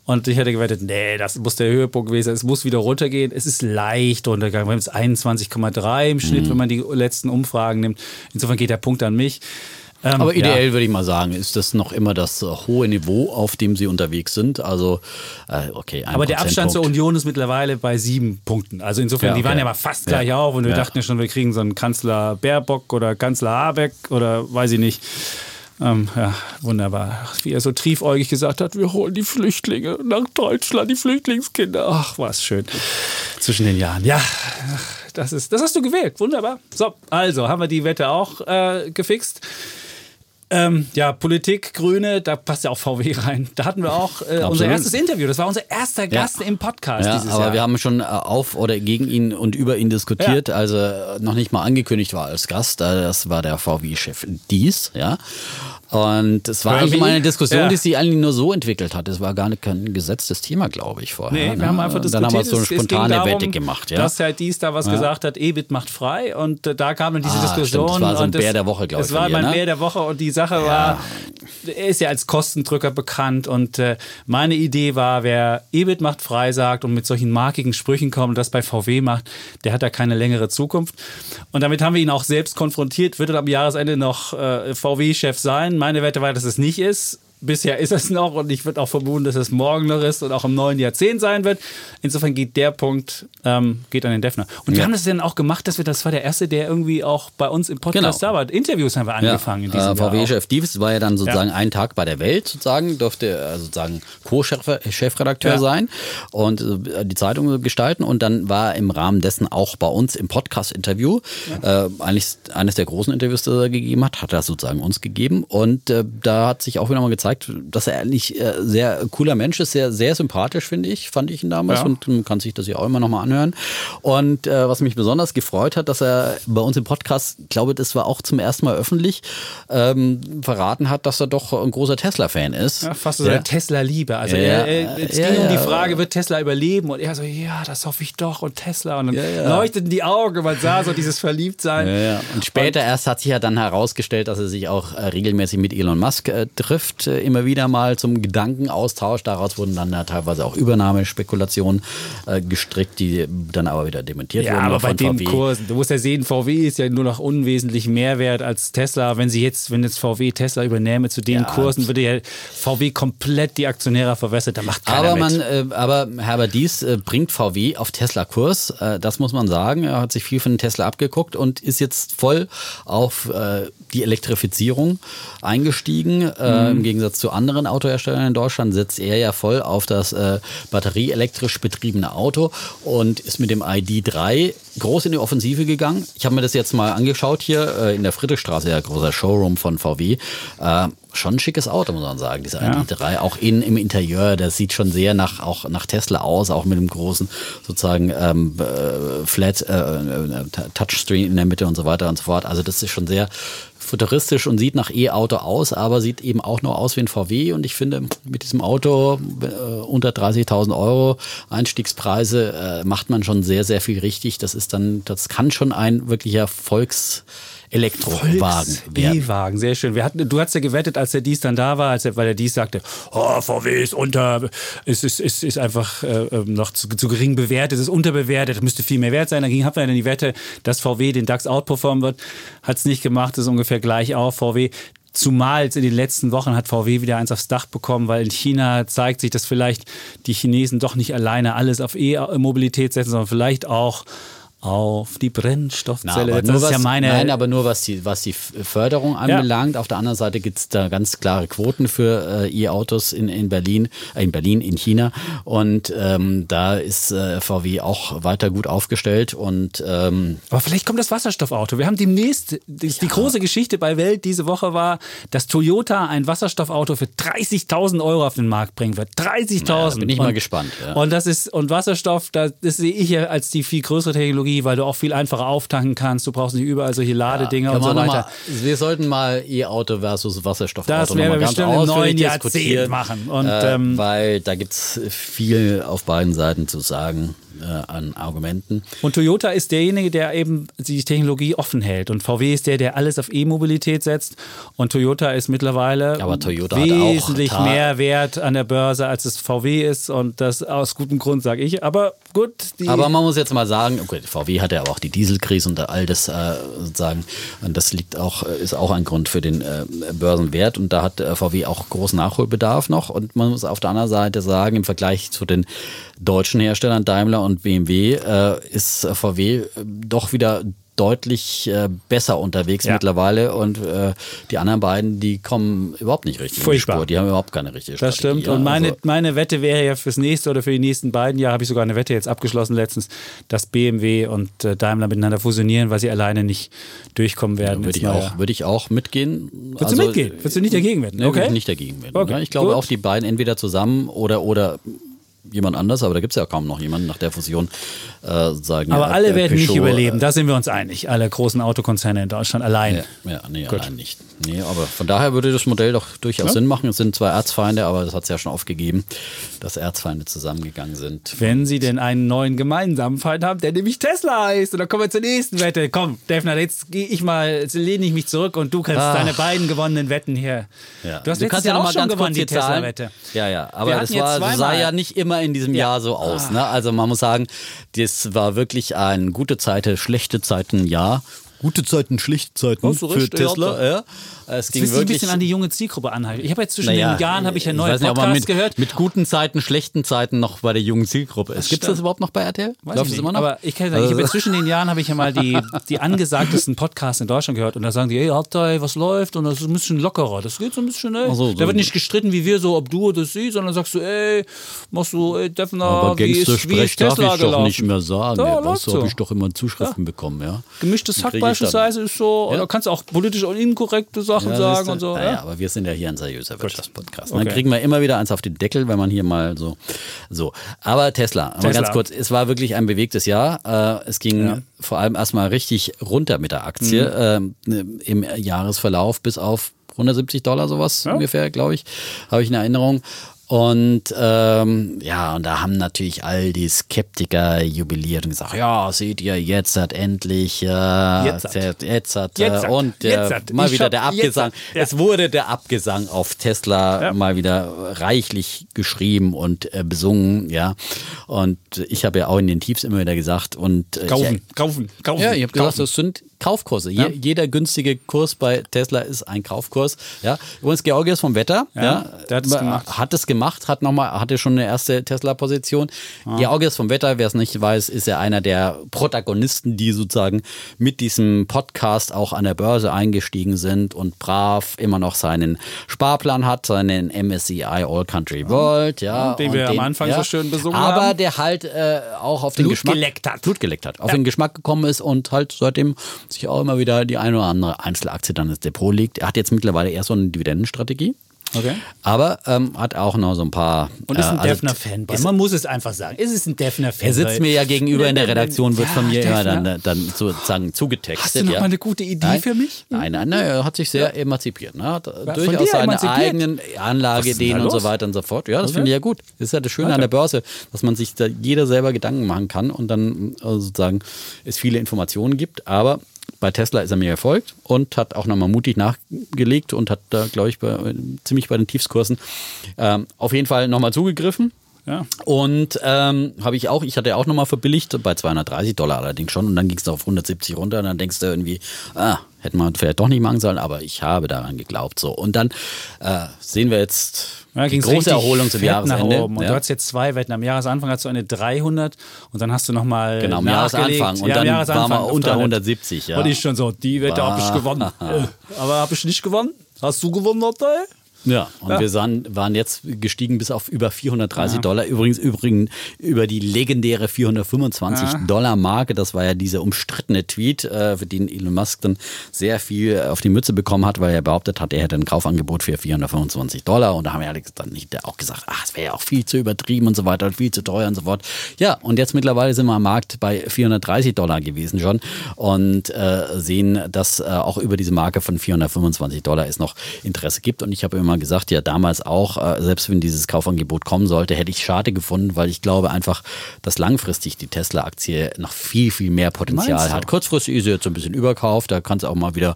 Und ich hätte gewettet, nee, das muss der Höhepunkt gewesen sein. Es muss wieder runtergehen. Es ist leicht runtergegangen. Wir haben jetzt 21,3 im Schnitt, mhm. wenn man die letzten Umfragen nimmt. Insofern geht der Punkt an mich. Ähm, Aber ideell ja. würde ich mal sagen, ist das noch immer das äh, hohe Niveau, auf dem sie unterwegs sind. Also, äh, okay. Aber der Abstand zur Union ist mittlerweile bei sieben Punkten. Also insofern, ja, okay. die waren ja mal fast gleich ja. auf und wir dachten ja schon, wir kriegen so einen Kanzler Baerbock oder Kanzler Habeck oder weiß ich nicht. Ähm, ja, wunderbar. Wie er so triefäugig gesagt hat, wir holen die Flüchtlinge nach Deutschland, die Flüchtlingskinder. Ach, was schön. Zwischen den Jahren. Ja, Das, ist, das hast du gewählt. Wunderbar. So, also haben wir die Wette auch äh, gefixt. Ähm, ja, Politik, Grüne, da passt ja auch VW rein. Da hatten wir auch äh, unser erstes Interview. Das war unser erster Gast ja. im Podcast ja, dieses aber Jahr. wir haben schon äh, auf oder gegen ihn und über ihn diskutiert, ja. also äh, noch nicht mal angekündigt war als Gast. Äh, das war der VW-Chef Dies, ja. Und es war eigentlich mal eine Diskussion, ja. die sich eigentlich nur so entwickelt hat. Es war gar nicht kein gesetztes Thema, glaube ich, vorher. Nee, wir ne? haben einfach diskutiert. Dann haben wir so eine spontane darum, Wette gemacht. Ja? Dass Herr Dies da was ja. gesagt hat, EBIT macht frei. Und äh, da kam dann diese ah, Diskussion. Stimmt. Das war so ein Bär der Woche, glaube ich. Das war mein ne? Bär der Woche. Und die Sache war, er ist ja als Kostendrücker bekannt. Und äh, meine Idee war, wer EBIT macht frei sagt und mit solchen markigen Sprüchen kommt und das bei VW macht, der hat da keine längere Zukunft. Und damit haben wir ihn auch selbst konfrontiert. Wird er am Jahresende noch äh, VW-Chef sein? Meine Wette war, dass es nicht ist. Bisher ist es noch und ich würde auch vermuten, dass es morgen noch ist und auch im neuen Jahrzehnt sein wird. Insofern geht der Punkt ähm, geht an den Defner. Und ja. wir haben das dann auch gemacht, dass wir, das war der erste, der irgendwie auch bei uns im Podcast genau. da war. Interviews haben wir angefangen. Ja. In diesem äh, VW-Chef Dives war ja dann sozusagen ja. einen Tag bei der Welt sozusagen, durfte äh, sozusagen Co-Chefredakteur ja. sein und äh, die Zeitung gestalten. Und dann war im Rahmen dessen auch bei uns im Podcast-Interview, äh, eigentlich eines der großen Interviews, das er gegeben hat, hat er sozusagen uns gegeben. Und äh, da hat sich auch wieder mal gezeigt, gezeigt, dass er eigentlich äh, sehr cooler Mensch ist, sehr, sehr sympathisch, finde ich, fand ich ihn damals ja. und man kann sich das ja auch immer nochmal anhören. Und äh, was mich besonders gefreut hat, dass er bei uns im Podcast, ich glaube, das war auch zum ersten Mal öffentlich, ähm, verraten hat, dass er doch ein großer Tesla-Fan ist. Ja, fast so ja. Tesla-Liebe. Also er, er, es ging um die Frage, wird Tesla überleben? Und er so, ja, das hoffe ich doch. Und Tesla. Und dann leuchteten die Augen, man sah so dieses Verliebtsein. Und später und, erst hat sich ja dann herausgestellt, dass er sich auch äh, regelmäßig mit Elon Musk äh, trifft äh, immer wieder mal zum Gedankenaustausch. Daraus wurden dann ja teilweise auch Übernahmespekulationen äh, gestrickt, die dann aber wieder dementiert ja, wurden. Aber bei den VW. Kursen, du musst ja sehen, VW ist ja nur noch unwesentlich mehr wert als Tesla. Wenn sie jetzt, wenn jetzt VW Tesla übernehme zu den ja, Kursen, würde ja VW komplett die Aktionäre verwässert. Da macht keiner aber man, äh, aber Herbert Dies äh, bringt VW auf Tesla-Kurs. Äh, das muss man sagen. Er hat sich viel von Tesla abgeguckt und ist jetzt voll auf die Elektrifizierung eingestiegen. Mhm. Im Gegensatz Gegensatz zu anderen Autoherstellern in Deutschland setzt er ja voll auf das äh, batterieelektrisch betriebene Auto und ist mit dem ID3 groß in die Offensive gegangen. Ich habe mir das jetzt mal angeschaut hier äh, in der Friedrichstraße, ja großer Showroom von VW. Äh, schon ein schickes Auto, muss man sagen, dieser ja. ID3. Auch innen im Interieur, das sieht schon sehr nach, auch nach Tesla aus, auch mit dem großen sozusagen ähm, äh, Flat äh, äh Touchscreen in der Mitte und so weiter und so fort. Also das ist schon sehr futuristisch und sieht nach E-Auto aus, aber sieht eben auch nur aus wie ein VW. Und ich finde, mit diesem Auto äh, unter 30.000 Euro Einstiegspreise äh, macht man schon sehr, sehr viel richtig. Das ist dann, das kann schon ein wirklicher Volks Elektrowagen E-Wagen, sehr schön. Wir hatten, du hast ja gewettet, als der Dies dann da war, als er, weil der Dies sagte, oh, VW ist unter, ist, ist, ist, ist einfach äh, ähm, noch zu, zu, gering bewertet, ist unterbewertet, müsste viel mehr wert sein. Dann ging, hat man dann die Wette, dass VW den DAX outperformen wird. Hat es nicht gemacht, ist ungefähr gleich auf. VW Zumal in den letzten Wochen hat VW wieder eins aufs Dach bekommen, weil in China zeigt sich, dass vielleicht die Chinesen doch nicht alleine alles auf E-Mobilität setzen, sondern vielleicht auch auf die Brennstoffzelle. Na, das ist was, ja meine. Nein, aber nur was die, was die Förderung anbelangt. Ja. Auf der anderen Seite gibt es da ganz klare Quoten für äh, E-Autos in, in Berlin, äh, in Berlin, in China. Und ähm, da ist äh, VW auch weiter gut aufgestellt. Und ähm, aber vielleicht kommt das Wasserstoffauto. Wir haben demnächst die, ja. die große Geschichte bei Welt diese Woche war, dass Toyota ein Wasserstoffauto für 30.000 Euro auf den Markt bringen wird. 30.000. bin ich und, mal gespannt. Ja. Und das ist und Wasserstoff, das, das sehe ich ja als die viel größere Technologie Technologie, weil du auch viel einfacher auftanken kannst. Du brauchst nicht überall solche Ladedinger ja, und so weiter. Mal, wir sollten mal E-Auto versus Wasserstoffauto Das werden wir bestimmt im neuen Jahrzehnt machen. Und, äh, ähm, weil da gibt es viel auf beiden Seiten zu sagen äh, an Argumenten. Und Toyota ist derjenige, der eben die Technologie offen hält. Und VW ist der, der alles auf E-Mobilität setzt. Und Toyota ist mittlerweile Toyota wesentlich mehr wert an der Börse, als es VW ist. Und das aus gutem Grund, sage ich. Aber gut. aber man muss jetzt mal sagen, okay, VW hat ja aber auch die Dieselkrise und all das äh, sozusagen. Und das liegt auch, äh, ist auch ein Grund für den äh, Börsenwert. Und da hat äh, VW auch großen Nachholbedarf noch. Und man muss auf der anderen Seite sagen, im Vergleich zu den deutschen Herstellern Daimler und BMW äh, ist VW äh, doch wieder deutlich äh, besser unterwegs Ja. mittlerweile und äh, die anderen beiden, die kommen überhaupt nicht richtig in die Furchtbar. Spur. Die haben überhaupt keine richtige Das Strategie. stimmt. ja. Und meine, Also, meine Wette wäre ja fürs nächste oder für die nächsten beiden Jahre, habe ich sogar eine Wette jetzt abgeschlossen letztens, dass BMW und äh, Daimler miteinander fusionieren, weil sie alleine nicht durchkommen werden. würde ich, auch, würde ich auch mitgehen. Würdest du mitgehen? Würdest du nicht dagegen wetten? Nee, würde Okay. ich nicht dagegen wetten. Okay, Ja, ich glaube gut. auch die beiden entweder zusammen oder, oder jemand anders, aber da gibt es ja kaum noch jemanden nach der Fusion, äh, sagen Aber ja, alle werden nicht Peugeot, überleben, da sind wir uns einig. Alle großen Autokonzerne in Deutschland allein. äh, Ja, ja nee, allein nicht. Nee, aber von daher würde das Modell doch durchaus Sinn machen. Es sind zwei Erzfeinde, aber das hat es ja schon aufgegeben, dass Erzfeinde zusammengegangen sind. Wenn sie denn einen neuen gemeinsamen Feind haben, der nämlich Tesla heißt. Und dann kommen wir zur nächsten Wette. Komm, Defner, jetzt gehe ich mal, jetzt lehne ich mich zurück und du kannst Ah. deine beiden gewonnenen Wetten hier. Ja. Du hast letztes Jahr noch auch mal schon gewonnen, die Tesla-Wette. Ja, ja, aber das, war, zweimal- ja nicht immer in diesem Ja. Jahr so aus. Ne? Also man muss sagen, das war wirklich ein gute Zeiten, schlechte Zeiten Jahr. Gute Zeiten, schlechte Zeiten für Tesla. ja. Ja. Es Jetzt ging ihr ein wirklich bisschen an die junge Zielgruppe anhalten. Ich habe jetzt zwischen naja, den Jahren habe ich ja neue nicht, man Podcasts mit, gehört. Mit guten Zeiten, schlechten Zeiten noch bei der jungen Zielgruppe ist. Gibt es das überhaupt noch bei RTL? Weiß Läuft ich nicht. immer noch? Aber ich ich Also- habe jetzt zwischen den Jahren habe ich ja mal die, die angesagtesten Podcasts in Deutschland gehört und da sagen die, ey, Hauptteil, was läuft? Und das ist ein bisschen lockerer. Das geht so ein bisschen, ey. So, so. da wird nicht gestritten wie wir so, ob du oder sie, sondern sagst du, ey, machst du, ey, Defner, aber wie ist, wie ist darf Tesla ich doch nicht mehr sagen. Ja, Ja, läuft was so. habe ich doch immer Zuschriften bekommen, ja. Gemischtes Hack ich beispielsweise ist so, Ja. oder kannst auch politisch inkorrekte Sachen Ja, sagen und so. Naja, Ja? aber wir sind ja hier ein seriöser Wirtschaftspodcast. Okay. Dann kriegen wir immer wieder eins auf den Deckel, wenn man hier mal so. So. Aber Tesla, Tesla. ganz kurz, es war wirklich ein bewegtes Jahr. Äh, es ging vor allem erstmal richtig runter mit der Aktie Mhm. ähm, im Jahresverlauf bis auf 170 Dollar sowas ungefähr, glaube ich, habe ich in Erinnerung. Und ähm, ja, und da haben natürlich all die Skeptiker jubiliert und gesagt, ja, seht ihr, jetzt hat endlich, äh, Jetzt hat. jetzt, jetzt hat, Jetzt äh, hat. und Jetzt mal wieder der Abgesang. Ja. Es wurde der Abgesang auf Tesla Ja. mal wieder reichlich geschrieben und äh, besungen, ja. Und ich habe ja auch in den Tiefs immer wieder gesagt und äh, Kaufen, kaufen, kaufen. ja, ich habe gesagt, das sind Kaufkurse. Je, Jeder günstige Kurs bei Tesla ist ein Kaufkurs. Ja. Übrigens, Georgios vom Wetter Ja, ja, der hat es gemacht. hat es gemacht, hat noch mal, hatte schon eine erste Tesla-Position. Ah. Georgios vom Wetter, wer es nicht weiß, ist ja einer der Protagonisten, die sozusagen mit diesem Podcast auch an der Börse eingestiegen sind und brav immer noch seinen Sparplan hat, seinen MSCI All Country World, ja. Den wir am Anfang so schön besungen Aber haben. der halt äh, auch auf den Blut Geschmack geleckt hat. Blut geleckt hat, auf den Geschmack gekommen ist und halt seitdem sich auch immer wieder die eine oder andere Einzelaktie dann ins Depot legt. Er hat jetzt mittlerweile eher so eine Dividendenstrategie. Okay. Aber ähm, hat auch noch so ein paar. Und ist ein äh, also Defner-Fanboy. Man muss es einfach sagen. Es ist ein Defner-Fanboy. Er sitzt mir ja gegenüber in der Redaktion, wird von mir Ja, immer Defner. dann, dann sozusagen zugetextet. Hast du noch ja. mal eine gute Idee Nein, für mich? Nein, nein, nein, er hat sich sehr emanzipiert. Ne? Hat durchaus seine emanzipiert? eigenen Anlageideen und so weiter und so fort. Ja, das Okay. finde ich ja gut. Das ist ja das Schöne Okay. an der Börse, dass man sich da jeder selber Gedanken machen kann und dann äh, sozusagen es viele Informationen gibt. Aber bei Tesla ist er mir gefolgt und hat auch nochmal mutig nachgelegt und hat da, glaube ich, bei, ziemlich bei den Tiefskursen ähm, auf jeden Fall nochmal zugegriffen. Ja. Und ähm, habe ich auch, ich hatte auch nochmal verbilligt, bei 230 Dollar allerdings schon. Und dann ging es auf 170 runter. Und dann denkst du irgendwie, ah, hätte man vielleicht doch nicht machen sollen, aber ich habe daran geglaubt. So. Und dann äh, sehen wir jetzt Ja, die große Erholung zum Jahresende. Und Ja. du hast jetzt zwei Wetten. Am Jahresanfang hast du eine 300 und dann hast du nochmal Genau, am. Jahresanfang. Und Ja, dann Jahresanfang waren wir unter 300. 170. Ja. Und ich schon so, die Wette habe ich gewonnen. Aber habe ich nicht gewonnen? Hast du gewonnen, Otto? Ja, und Ja. wir sahen, waren jetzt gestiegen bis auf über 430 Dollar. Übrigens, übrigens über die legendäre 425 Dollar Marke. Das war ja dieser umstrittene Tweet, äh, für den Elon Musk dann sehr viel auf die Mütze bekommen hat, weil er behauptet hat, er hätte ein Kaufangebot für 425 Dollar. Und da haben wir Alex dann nicht auch gesagt, ach, es wäre ja auch viel zu übertrieben und so weiter, und viel zu teuer und so fort. Ja, und jetzt mittlerweile sind wir am Markt bei 430 Dollar gewesen schon und äh, sehen, dass äh, auch über diese Marke von 425 Dollar es noch Interesse gibt. Und ich habe immer gesagt, ja damals auch, äh, selbst wenn dieses Kaufangebot kommen sollte, hätte ich schade gefunden, weil ich glaube einfach, dass langfristig die Tesla-Aktie noch viel, viel mehr Potenzial hat. Kurzfristig ist sie jetzt so ein bisschen überkauft, da kann es auch mal wieder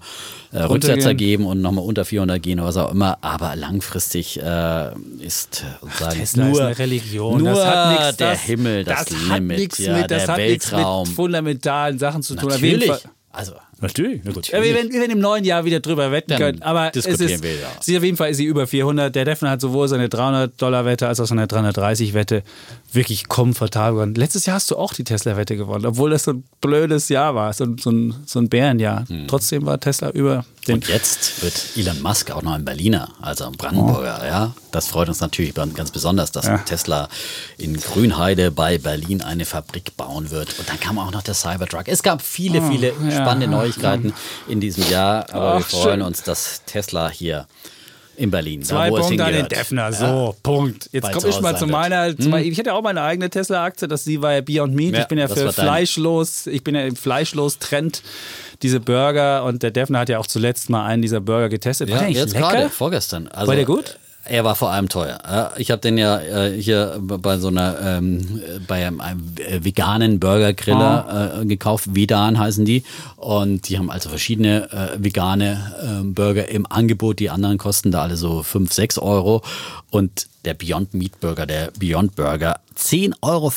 äh, Rücksetzer geben und nochmal unter 400 gehen oder was auch immer. Aber langfristig äh, ist sozusagen Tesla nur, ist eine Religion. nur das hat nix, der das, Himmel, das, das Limit, ja, mit, das der hat nichts Weltraum. mit fundamentalen Sachen zu tun. Natürlich. Also, Natürlich. Ja, wir, werden, wir werden im neuen Jahr wieder drüber wetten Dann können. Aber es diskutieren ist, wir, ja. sie auf jeden Fall ist sie über 400. Der Defner hat sowohl seine 300-Dollar-Wette als auch seine 330-Wette wirklich komfortabel gewonnen. Letztes Jahr hast du auch die Tesla-Wette gewonnen, obwohl das so ein blödes Jahr war, so, so ein, so ein Bärenjahr. Trotzdem war Tesla über den. Und jetzt wird Elon Musk auch noch ein Berliner, also ein Brandenburger, ja. Das freut uns natürlich ganz besonders, dass Oh. Ja. Tesla in Grünheide bei Berlin eine Fabrik bauen wird. Und dann kam auch noch der Cybertruck. Es gab viele, viele Oh, ja. spannende Neuigkeiten in diesem Jahr, aber Ach, wir freuen schön. uns, dass Tesla hier in Berlin, Zwei da Punkte an den. Defner. So, Ja. Punkt. Jetzt komme ich mal zu meiner. Meiner ich hatte ja auch meine eigene Tesla-Aktie. Das die war ja Beyond Meat. Ja, ich bin ja für fleischlos. Ich bin ja im Fleischlos-Trend. Diese Burger und der Defner hat ja auch zuletzt mal einen dieser Burger getestet. War Ja, jetzt lecker? gerade, vorgestern. Also, War der gut? Er war vor allem teuer. Ich habe den ja äh, hier bei so einer, ähm, bei einem, einem äh, veganen Burgergriller äh, gekauft. Vedan heißen die. Und die haben also verschiedene äh, vegane äh, Burger im Angebot. Die anderen kosten da alle so 5, 6 Euro. Und der Beyond Meat Burger, der Beyond Burger, 10,40 Euro.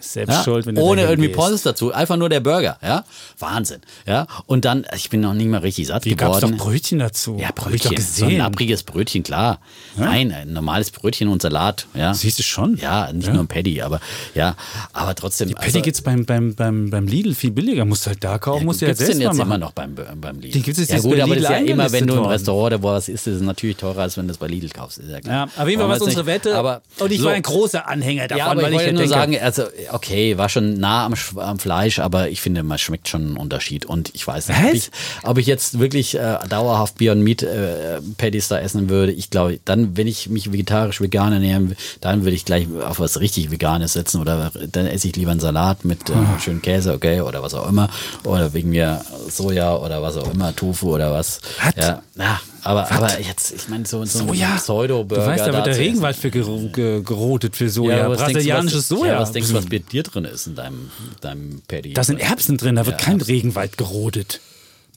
Selbst schuld, wenn du Ohne irgendwie gehst. Pommes dazu. Einfach nur der Burger. Ja, Wahnsinn. Ja, und dann, ich bin noch nicht mal richtig satt es geworden. doch Brötchen dazu. Ja, Hab ich doch Brötchen. So ein lappriges Brötchen, klar. Nein, ein normales Brötchen und Salat. Ja. Siehst du schon? Ja, nicht nur ein Paddy, aber ja, aber trotzdem. Die Patty gibt's beim, beim, beim, beim Lidl viel billiger. Musst du halt da kaufen, musst du ja selbst jetzt mal immer machen. noch beim, beim Lidl? Die gibt's jetzt ja gut, aber das ist ja Lidl immer, wenn du im Restaurant oder wo was isst, ist es natürlich teurer, als wenn du es bei Lidl kaufst. Ist ja, klar. Ja, auf jeden Fall war es unsere Wette. Aber und ich so. war ein großer Anhänger davon, Ja, aber ich wollte ja nur denke, sagen, also okay, war schon nah am, am Fleisch, aber ich finde, man schmeckt schon einen Unterschied. Und ich weiß nicht, ob ich, ob ich jetzt wirklich äh, dauerhaft Beyond Meat äh, Patties da essen würde. Ich glaube, dann, wenn ich mich vegetarisch vegan ernähren dann würde ich gleich auf was richtig Veganes setzen oder dann esse ich lieber einen Salat mit Ah. äh, schönen Käse, okay, oder was auch immer. Oder wegen mir Soja oder was auch immer, Tofu oder was. Was? Ja, ja aber, aber jetzt, ich meine, so, so Soja. ein Pseudo-Burger. Du weißt, da wird der. Regenwald für gero- ge- gerodet für Soja. Ja, du, Brasilianisches was, Soja. Ja, was denkst du, was bei dir drin ist in deinem, deinem Paddy? Da sind Erbsen drin, da wird Ja, kein. Regenwald gerodet.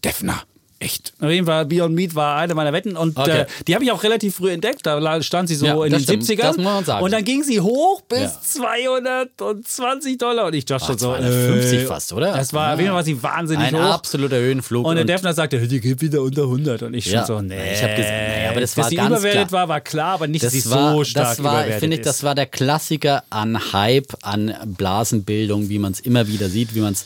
Defner. Echt. Auf jeden Fall, Beyond Meat war eine meiner Wetten und Okay. äh, die habe ich auch relativ früh entdeckt. Da stand sie so Ja, in das den stimmt. 70ern. Das muss man sagen. Und dann ging sie hoch bis Ja. 220 Dollar. Und ich dachte schon so. 250 äh, fast, oder? Das war, auf jeden Fall war sie wahnsinnig Ein hoch. absoluter Höhenflug. Und der Defner sagte, die geht wieder unter 100. Und ich schon Ja. so, nee. Ich hab gesagt, nee, aber das dass war sie ganz überwertet klar. war, war klar, aber nicht, dass sie das war, so stark das war, überwertet finde ich, das war der Klassiker an Hype, an Blasenbildung, wie man es immer wieder sieht, wie man es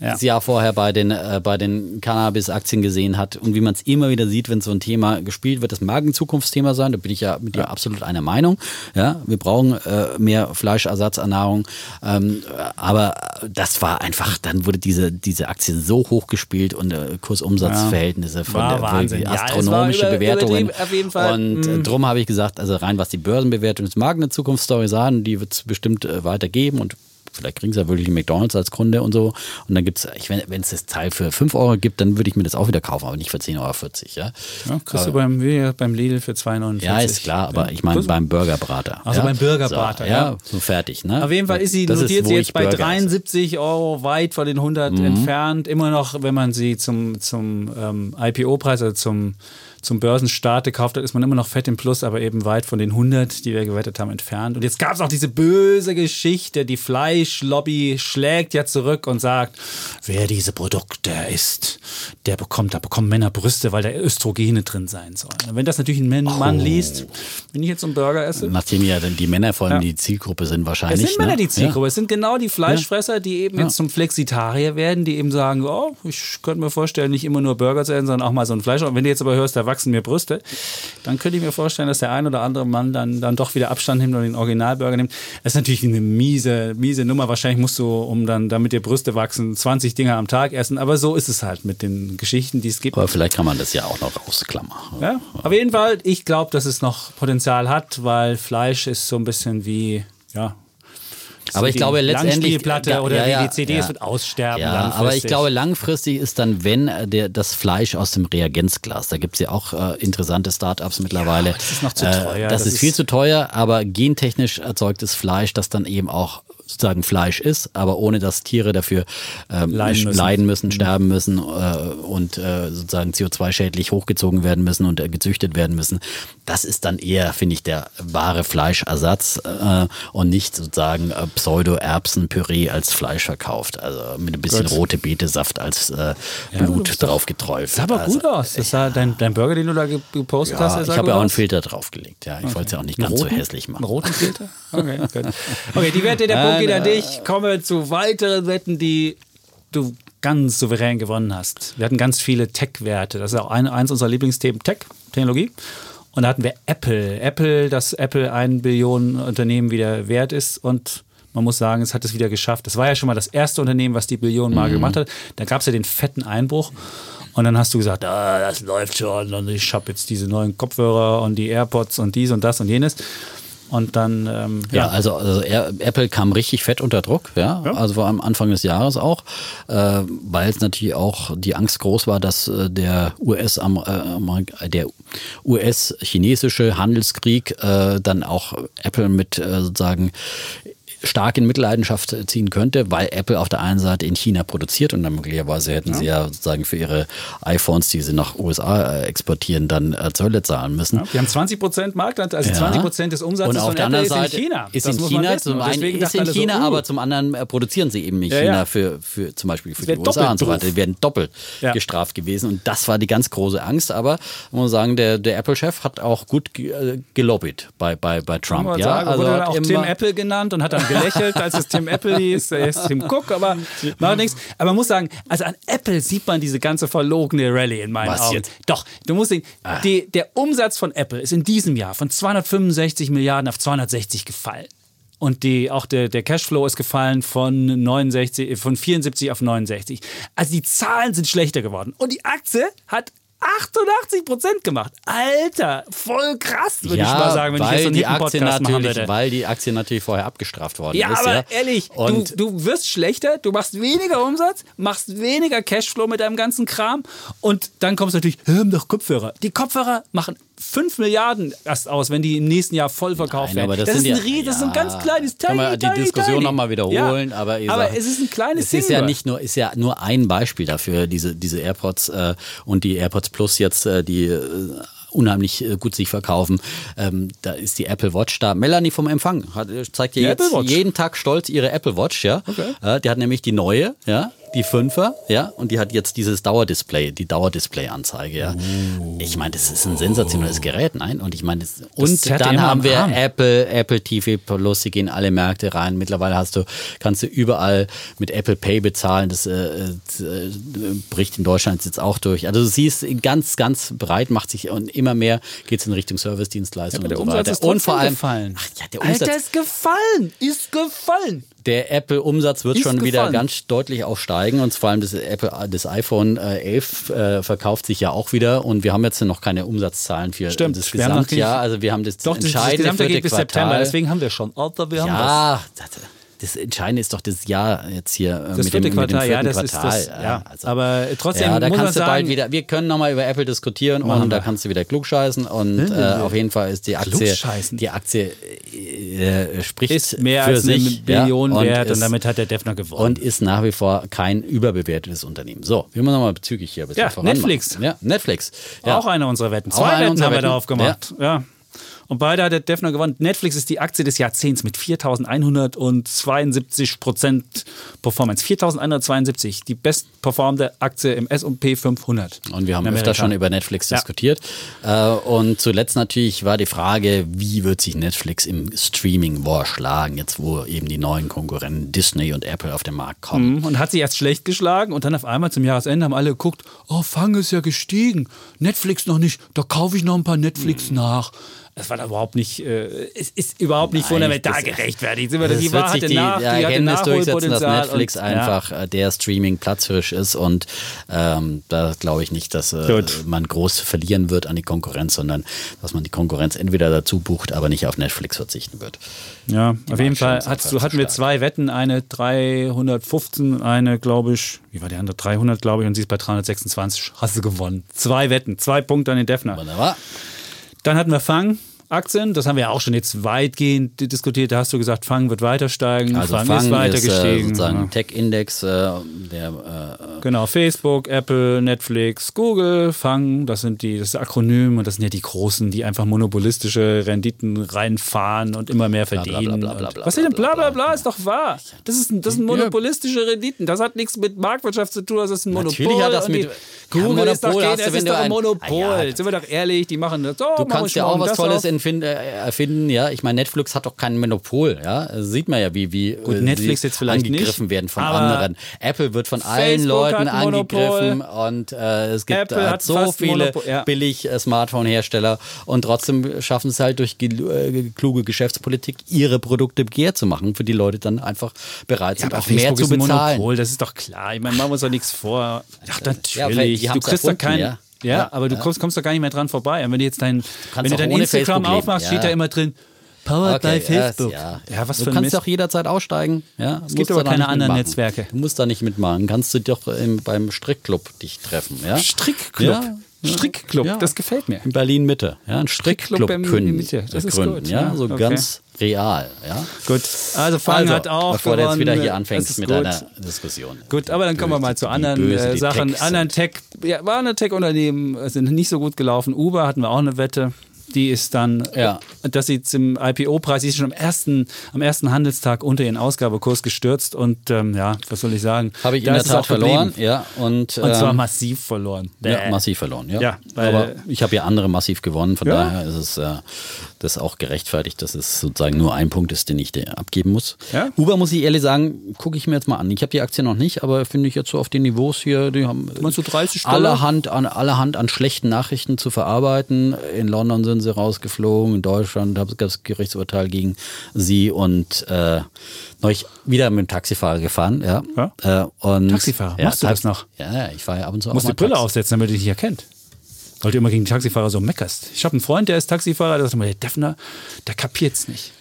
Ja. das Jahr vorher bei den, äh, bei den Cannabis-Aktien gesehen hat und wie man es immer wieder sieht, wenn so ein Thema gespielt wird. Das mag ein Zukunftsthema sein, da bin ich ja mit dir absolut einer Meinung. Ja, wir brauchen äh, mehr Fleischersatzernährung, ähm, aber das war einfach, dann wurde diese, diese Aktie so hoch gespielt und äh, Kursumsatzverhältnisse von War der Wahnsinn. Ja, es astronomische über- Bewertungen. Fall. Und äh, drum habe ich gesagt, also rein was die Börsenbewertung ist, mag eine Zukunftsstory sein, die wird es bestimmt äh, weitergeben und vielleicht kriegen sie ja wirklich McDonalds als Kunde und so. Und dann gibt es, wenn es das Teil für 5 Euro gibt, dann würde ich mir das auch wieder kaufen, aber nicht für 10,40 Euro. Ja, ja, kriegst du beim, beim Lidl für 2,49. ja ist klar, aber ich meine beim Burgerbrater. Also ja? beim Burgerbrater, so, ja. ja. So fertig, ne? Auf jeden Fall ist sie Das notiert wo sie jetzt bei Burger esse. 73 Euro weit von den 100 Mhm. entfernt. Immer noch, wenn man sie zum, zum ähm, IPO-Preis, also zum, zum Börsenstart gekauft hat, ist man immer noch fett im Plus, aber eben weit von den 100, die wir gewettet haben, entfernt. Und jetzt gab es auch diese böse Geschichte, die Fleischlobby schlägt ja zurück und sagt, wer diese Produkte isst, der bekommt, da bekommen Männer Brüste, weil da Östrogene drin sein sollen. Und wenn das natürlich ein Mann, Oh. Mann liest, wenn ich jetzt so einen Burger esse, Nachdem ja dann die Männer vor allem Ja. die Zielgruppe sind es wahrscheinlich. sind Männer ne? die Zielgruppe. Es sind genau die Fleischfresser, die eben Ja. jetzt zum Flexitarier werden, die eben sagen, oh, ich könnte mir vorstellen, nicht immer nur Burger zu essen, sondern auch mal so ein Fleisch. Und wenn du jetzt aber hörst, da wachsen mir Brüste, dann könnte ich mir vorstellen, dass der ein oder andere Mann dann, dann doch wieder Abstand nimmt und den Originalburger nimmt. Das ist natürlich eine miese, miese Nummer. Wahrscheinlich musst du, um dann, damit dir Brüste wachsen, 20 Dinger am Tag essen. Aber so ist es halt mit den Geschichten, die es gibt. Aber vielleicht kann man das ja auch noch ausklammern. Ja, auf jeden Fall, ich glaube, dass es noch Potenzial hat, weil Fleisch ist so ein bisschen wie, ja. Aber ich die glaube letztendlich Ja, oder ja, ja, die CDs ja. wird aussterben. Ja, aber ich glaube, langfristig ist dann, wenn äh, der, das Fleisch aus dem Reagenzglas, da gibt es ja auch äh, interessante Startups mittlerweile. das ist noch zu Äh, teuer. das, Das ist viel ist- zu teuer, aber gentechnisch erzeugtes Fleisch, das dann eben auch sozusagen Fleisch ist, aber ohne dass Tiere dafür ähm, Leiden müssen. leiden müssen, sterben müssen äh, und äh, sozusagen CO2-schädlich hochgezogen werden müssen und äh, gezüchtet werden müssen. Das ist dann eher, finde ich, der wahre Fleischersatz äh, und nicht sozusagen äh, Pseudo-Erbsen-Püree als Fleisch verkauft. Also mit ein bisschen Gut. rote Betesaft als äh, Blut drauf geträuft. Sah aber also, gut aus. Das sah dein, dein Burger, den du da ge- gepostet hast, Ja, der ich habe ja auch einen. Filter draufgelegt. Ja, ich wollte es ja auch nicht ganz roten? so hässlich machen. Einen roten Filter? Okay, gut. okay die Wette, der Punkt geht an dich. Kommen wir zu weiteren Wetten, die du ganz souverän gewonnen hast. Wir hatten ganz viele Tech-Werte. Das ist auch ein, eins unserer Lieblingsthemen, Tech, Technologie. Und da hatten wir Apple. Apple, dass Apple ein Billionen Unternehmen wieder wert ist und man muss sagen, es hat es wieder geschafft. Das war ja schon mal das erste Unternehmen, was die Billionenmarke gemacht hat. Da gab es ja den fetten Einbruch. Und dann hast du gesagt, ah, das läuft schon und ich habe jetzt diese neuen Kopfhörer und die AirPods und dies und das und jenes. Und dann, ähm, Ja, ja, also, also Apple kam richtig fett unter Druck, ja, Ja. also war am Anfang des Jahres auch, äh, weil es natürlich auch die Angst groß war, dass äh, der US äh, der US-chinesische Handelskrieg äh, dann auch Apple mit äh, sozusagen stark in Mitleidenschaft ziehen könnte, weil Apple auf der einen Seite in China produziert und dann möglicherweise hätten sie ja sozusagen für ihre iPhones, die sie nach USA äh, exportieren, dann äh, Zölle zahlen müssen. wir haben 20 Prozent Marktanteil, also Ja. 20 Prozent des Umsatzes Und auf von der Apple anderen ist Seite in China. ist Das in China zum einen ist in alle so, China, uh, aber zum anderen äh, produzieren sie eben in Ja, China ja. für, für zum Beispiel für die USA und so weiter. Die werden doppelt Ja. gestraft gewesen und das war die ganz große Angst. Aber man muss sagen, der, der Apple-Chef hat auch gut ge- gelobbyt bei, bei, bei Trump. Ja, sagen, also wurde dann auch immer- Tim Apple genannt und hat dann gelächelt, als es Tim Apple hieß. Er ist Tim Cook, aber macht nichts. Aber man muss sagen, also an Apple sieht man diese ganze verlogene Rallye in meinen Was Augen. jetzt? Doch, du musst sehen, die, der Umsatz von Apple ist in diesem Jahr von 265 Milliarden auf 260 gefallen. Und die, auch der, der Cashflow ist gefallen von, 69, von 74 auf 69. Also die Zahlen sind schlechter geworden. Und die Aktie hat 88 Prozent gemacht. Alter, voll krass, würde ich mal sagen, wenn ich jetzt so einen die hippen Aktie Podcast machen würde. weil die Aktie natürlich vorher abgestraft worden Ja, ist. aber ja. ehrlich, Und du, du wirst schlechter, du machst weniger Umsatz, machst weniger Cashflow mit deinem ganzen Kram und dann kommst du natürlich, haben doch Kopfhörer. Die Kopfhörer machen 5 Milliarden erst aus, wenn die im nächsten Jahr voll verkauft Nein, werden. aber das das, sind ist ein ja- das ist ein ganz kleines kann tiny, man die tiny, Diskussion tiny. noch mal wiederholen, ja, aber aber sagt- es ist ein kleines Es ist ja nur. nicht nur, ist ja nur ein Beispiel dafür, diese, diese AirPods äh, und die AirPods Plus jetzt, äh, die äh, unheimlich äh, gut sich verkaufen. Ähm, da ist die Apple Watch da. Melanie vom Empfang hat, zeigt dir jetzt jeden Tag stolz ihre Apple Watch, ja. Okay. Äh, die hat nämlich die neue, ja, die Fünfer, ja, und die hat jetzt dieses Dauerdisplay, die Dauerdisplay-Anzeige, ja. Ich meine, das ist ein sensationelles Gerät, nein? Und ich meine, das, und dann haben wir Arm. Apple, Apple TV Plus, die gehen alle Märkte rein. Mittlerweile hast du, kannst du überall mit Apple Pay bezahlen. Das äh, äh, bricht in Deutschland jetzt auch durch. Also du siehst, ganz, ganz breit macht sich und immer mehr geht es in Richtung Service-Dienstleistungen der und so Umsatz weiter. ist und vor allem, gefallen. Ach, ja, der Umsatz, Alter, ist gefallen, ist gefallen. Der Apple-Umsatz wird Ist schon wieder gefallen. ganz deutlich auch steigen und vor allem das, Apple, das iPhone äh, 11 äh, verkauft sich ja auch wieder und wir haben jetzt noch keine Umsatzzahlen für Stimmt, das Gesamtjahr. Also wir haben das Doch, das, das entscheidende Gesamte vierte geht bis Quartal. September, deswegen haben wir schon. Alter, wir haben das. Ja, das, das Entscheidende ist doch das Jahr jetzt hier äh, Das mit, vierte Quartal, ja, das ist Quartal. das. Ja, also- aber trotzdem ja, da muss man kannst du sagen, bald wieder. Wir können nochmal über Apple diskutieren und da kannst du wieder klugscheißen und äh, auf jeden Fall ist die Aktie, die Aktie äh, spricht ist mehr für als eine sich Billion ja, wert und ist- damit hat der Defner gewonnen. und ist nach wie vor kein überbewertetes Unternehmen. So, wir müssen nochmal bezüglich hier ein bisschen Ja. Netflix. Ja, Netflix. Ja. Auch eine unserer Wetten. Zwei eine Wetten unserer haben wir Wetten. darauf gemacht. Ja. Und beide hat der Defner gewonnen. Netflix ist die Aktie des Jahrzehnts mit 4.172 Prozent Performance. 4.172, die bestperformende Aktie im S&P 500. Und wir haben öfter schon über Netflix Ja. diskutiert. Äh, und zuletzt natürlich war die Frage, wie wird sich Netflix im Streaming-War schlagen, jetzt wo eben die neuen Konkurrenten Disney und Apple auf den Markt kommen. Mhm, Und hat sie erst schlecht geschlagen und dann auf einmal zum Jahresende haben alle geguckt, oh, Fang ist ja gestiegen, Netflix noch nicht, da kaufe ich noch ein paar Mhm. Netflix nach. Das war da überhaupt nicht, äh, es ist überhaupt nicht Nein, fundamental das- gerechtfertigt. Sind wir- Es Die wird war sich hatte die, nach, die die Erkenntnis durchsetzen, dass Netflix und- einfach äh, der Streaming-Platzhirsch ist und ähm, da glaube ich nicht, dass äh, man groß verlieren wird an die Konkurrenz, sondern dass man die Konkurrenz entweder dazu bucht, aber nicht auf Netflix verzichten wird. Ja, auf jeden Fall hattest du, hatten wir zwei Wetten, eine 315, eine glaube ich, wie war die andere? 300 glaube ich und sie ist bei 326. Hast du gewonnen. Zwei Wetten, zwei Punkte an den Defner. Wunderbar. Dann hatten wir Fang Aktien, das haben wir ja auch schon jetzt weitgehend diskutiert. Da hast du gesagt, Fang wird weiter steigen. Also Fang, Fang ist weiter ist, äh, gestiegen. sozusagen Ja. Tech-Index, äh, der äh, Genau, Facebook, Apple, Netflix, Google, Fang, das sind die, das ist Akronym und das sind ja die Großen, die einfach monopolistische Renditen reinfahren und immer mehr verdienen. bla, bla, Und- bla, Was ist denn bla bla, bla? Ist doch wahr. Das, ist, das sind monopolistische Renditen. Das hat nichts mit Marktwirtschaft zu tun, das ist ein Monopol. Natürlich hat das mit- die, Ja, Google ist doch, hast du, das wenn ist du doch ein Monopol. Ah, ja. Sind wir doch ehrlich, die machen das. So, Du kannst ja auch was Tolles äh, erfinden, ja. Ich meine, Netflix hat doch kein Monopol, ja. Sieht man ja, wie, wie Gut, äh, Netflix jetzt vielleicht angegriffen nicht, werden von anderen. Apple wird von allen Facebook Leuten angegriffen und äh, es gibt hat so viele Monopol, ja. billig äh, Smartphone-Hersteller und trotzdem schaffen es halt durch äh, kluge Geschäftspolitik, ihre Produkte begehrt zu machen, für die Leute dann einfach bereit sind, aber auch mehr zu ist ein bezahlen. Monopol, das ist doch klar. Ich meine, machen wir uns doch nichts vor. Ach, Ja, natürlich. die du kriegst doch keinen. ja. Ja, Ja, aber du ja. kommst, kommst doch gar nicht mehr dran vorbei. Und wenn du jetzt dein, wenn du dein Instagram aufmachst, steht ja. da immer drin, powered by Okay, Facebook. Ja, Ja, was du für kannst Mist. auch jederzeit aussteigen. Ja, Es gibt aber keine anderen Netzwerke. Du musst da nicht mitmachen. Kannst du doch im, beim Strickclub dich treffen. Ja? Strickclub. Ja, ja. Strickclub, Ja. das gefällt mir. In Berlin Mitte. Ja, ein Strickclub gründen. Mitte. Das ist gründen, gut, Ja, ja, so okay. ganz real. Ja? Gut, also Fang Also, hat auch bevor du jetzt gewonnen. wieder hier anfängst mit gut. deiner Diskussion. Gut, aber dann kommen wir mal zu anderen böse äh, Sachen. Anderen Tech, ja, war eine Tech-Unternehmen sind nicht so gut gelaufen. Uber hatten wir auch eine Wette. Die ist dann, Ja. äh, dass sie zum IPO-Preis, die ist schon am ersten, am ersten Handelstag unter ihren Ausgabekurs gestürzt und ähm, ja, was soll ich sagen? Habe ich Da in der Tat auch geblieben. verloren. Ja, und, Und zwar ähm, massiv verloren. Ja, massiv verloren, ja. Ja, Aber ich habe ja andere massiv gewonnen, von Ja. daher ist es äh, das auch gerechtfertigt, dass es sozusagen nur ein Punkt ist, den ich dir abgeben muss. Ja. Uber, muss ich ehrlich sagen, gucke ich mir jetzt mal an. Ich habe die Aktie noch nicht, aber finde ich jetzt so auf den Niveaus hier, die haben Meinst du 30 Dollar? allerhand an, allerhand an schlechten Nachrichten zu verarbeiten. In London sind sie rausgeflogen, in Deutschland gab es Gerichtsurteil gegen sie und äh, neulich wieder mit dem Taxifahrer gefahren. Ja. Ja? Äh, und, Taxifahrer, machst du das noch? Ja, ja, ich fahre ja ab und zu Du musst auch die mal Brille Taxi. aufsetzen, damit er dich nicht erkennt. Weil du immer gegen die Taxifahrer so meckerst. Ich habe einen Freund, der ist Taxifahrer, der sagt immer, der Defner, der kapiert's nicht.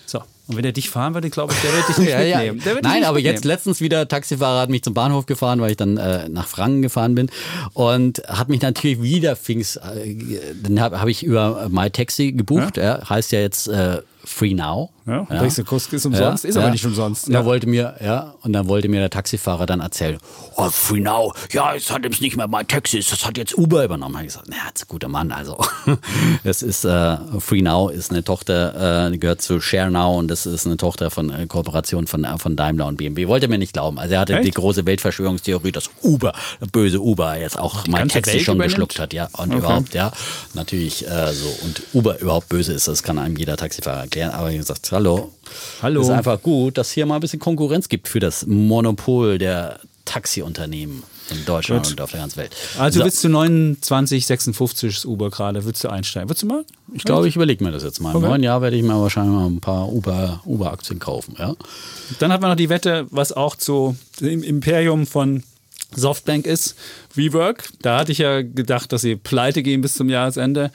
Und wenn er dich fahren würde, glaube ich, der wird dich nicht Ja, ja. mitnehmen. Dich Nein, nicht aber jetzt letztens wieder Taxifahrer hat mich zum Bahnhof gefahren, weil ich dann äh, nach Franken gefahren bin und hat mich natürlich wieder fings, äh, dann habe hab ich über MyTaxi gebucht, ja. heißt ja jetzt äh, Free Now. Ja, und denkst du, ist umsonst, ist aber nicht umsonst. Und dann Ja. wollte mir, ja, und dann wollte mir der Taxifahrer dann erzählen, oh, Free Now, ja, es hat jetzt nicht mehr MyTaxi, das hat jetzt Uber übernommen. Da hab ich gesagt, na, ist ein guter Mann, also. Es ist, äh, Free Now ist eine Tochter, äh, die gehört zu Share Now und das ist eine Tochter von äh, Kooperation von, äh, von Daimler und BMW. Wollte mir nicht glauben. Also er hatte Echt? die große Weltverschwörungstheorie, dass Uber, böse Uber, jetzt auch ganze MyTaxi Welt schon übernimmt? geschluckt hat, ja. Und überhaupt, ja. Natürlich äh, so. Und Uber überhaupt böse ist, das kann einem jeder Taxifahrer erklären. Aber wie gesagt, hallo. Hallo. Es ist einfach gut, dass hier mal ein bisschen Konkurrenz gibt für das Monopol der Taxiunternehmen in Deutschland Gut. und auf der ganzen Welt. Also So, willst du 29,56 ist Uber gerade, würdest du einsteigen? Würdest du mal? ich glaube, ich überlege mir das jetzt mal. Im Okay. neuen Jahr werde ich mir wahrscheinlich mal ein paar Uber- Uber-Aktien kaufen. Ja? Dann hat man noch die Wette, was auch zu dem Imperium von Softbank ist, WeWork. Da hatte ich ja gedacht, dass sie pleite gehen bis zum Jahresende.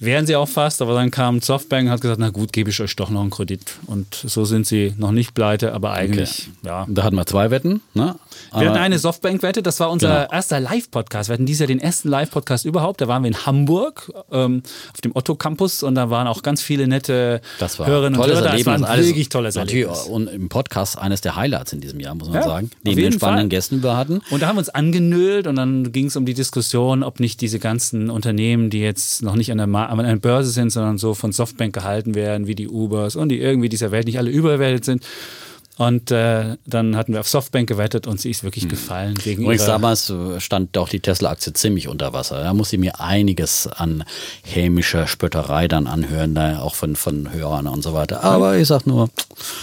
Wären sie auch fast, aber dann kam Softbank und hat gesagt, na gut, gebe ich euch doch noch einen Kredit. Und so sind sie noch nicht pleite, aber eigentlich, ja. Da hatten wir zwei Wetten. Ne? Wir hatten eine Softbank-Wette, das war unser Genau. erster Live-Podcast. Wir hatten dieses Jahr den ersten Live-Podcast überhaupt. Da waren wir in Hamburg ähm, auf dem Otto-Campus und da waren auch ganz viele nette Das war Hörerinnen und Hörer. da. Das Erlebnis. war ein alles- wirklich tolles natürlich Erlebnis. Und im Podcast eines der Highlights in diesem Jahr, muss man Ja, sagen. Neben den spannenden Fall. Gästen, die wir hatten. Und da haben wir uns angenölt und dann ging es um die Diskussion, ob nicht diese ganzen Unternehmen, die jetzt noch nicht an der, Ma an der Börse sind, sondern so von Softbank gehalten werden, wie die Ubers und die irgendwie dieser Welt nicht alle überwältigt sind. Und äh, dann hatten wir auf Softbank gewettet und sie ist wirklich gefallen wegen Übrigens, damals stand auch die Tesla-Aktie ziemlich unter Wasser. Da muss ich mir einiges an hämischer Spötterei dann anhören, da auch von, von Hörern und so weiter. Aber ich sag nur,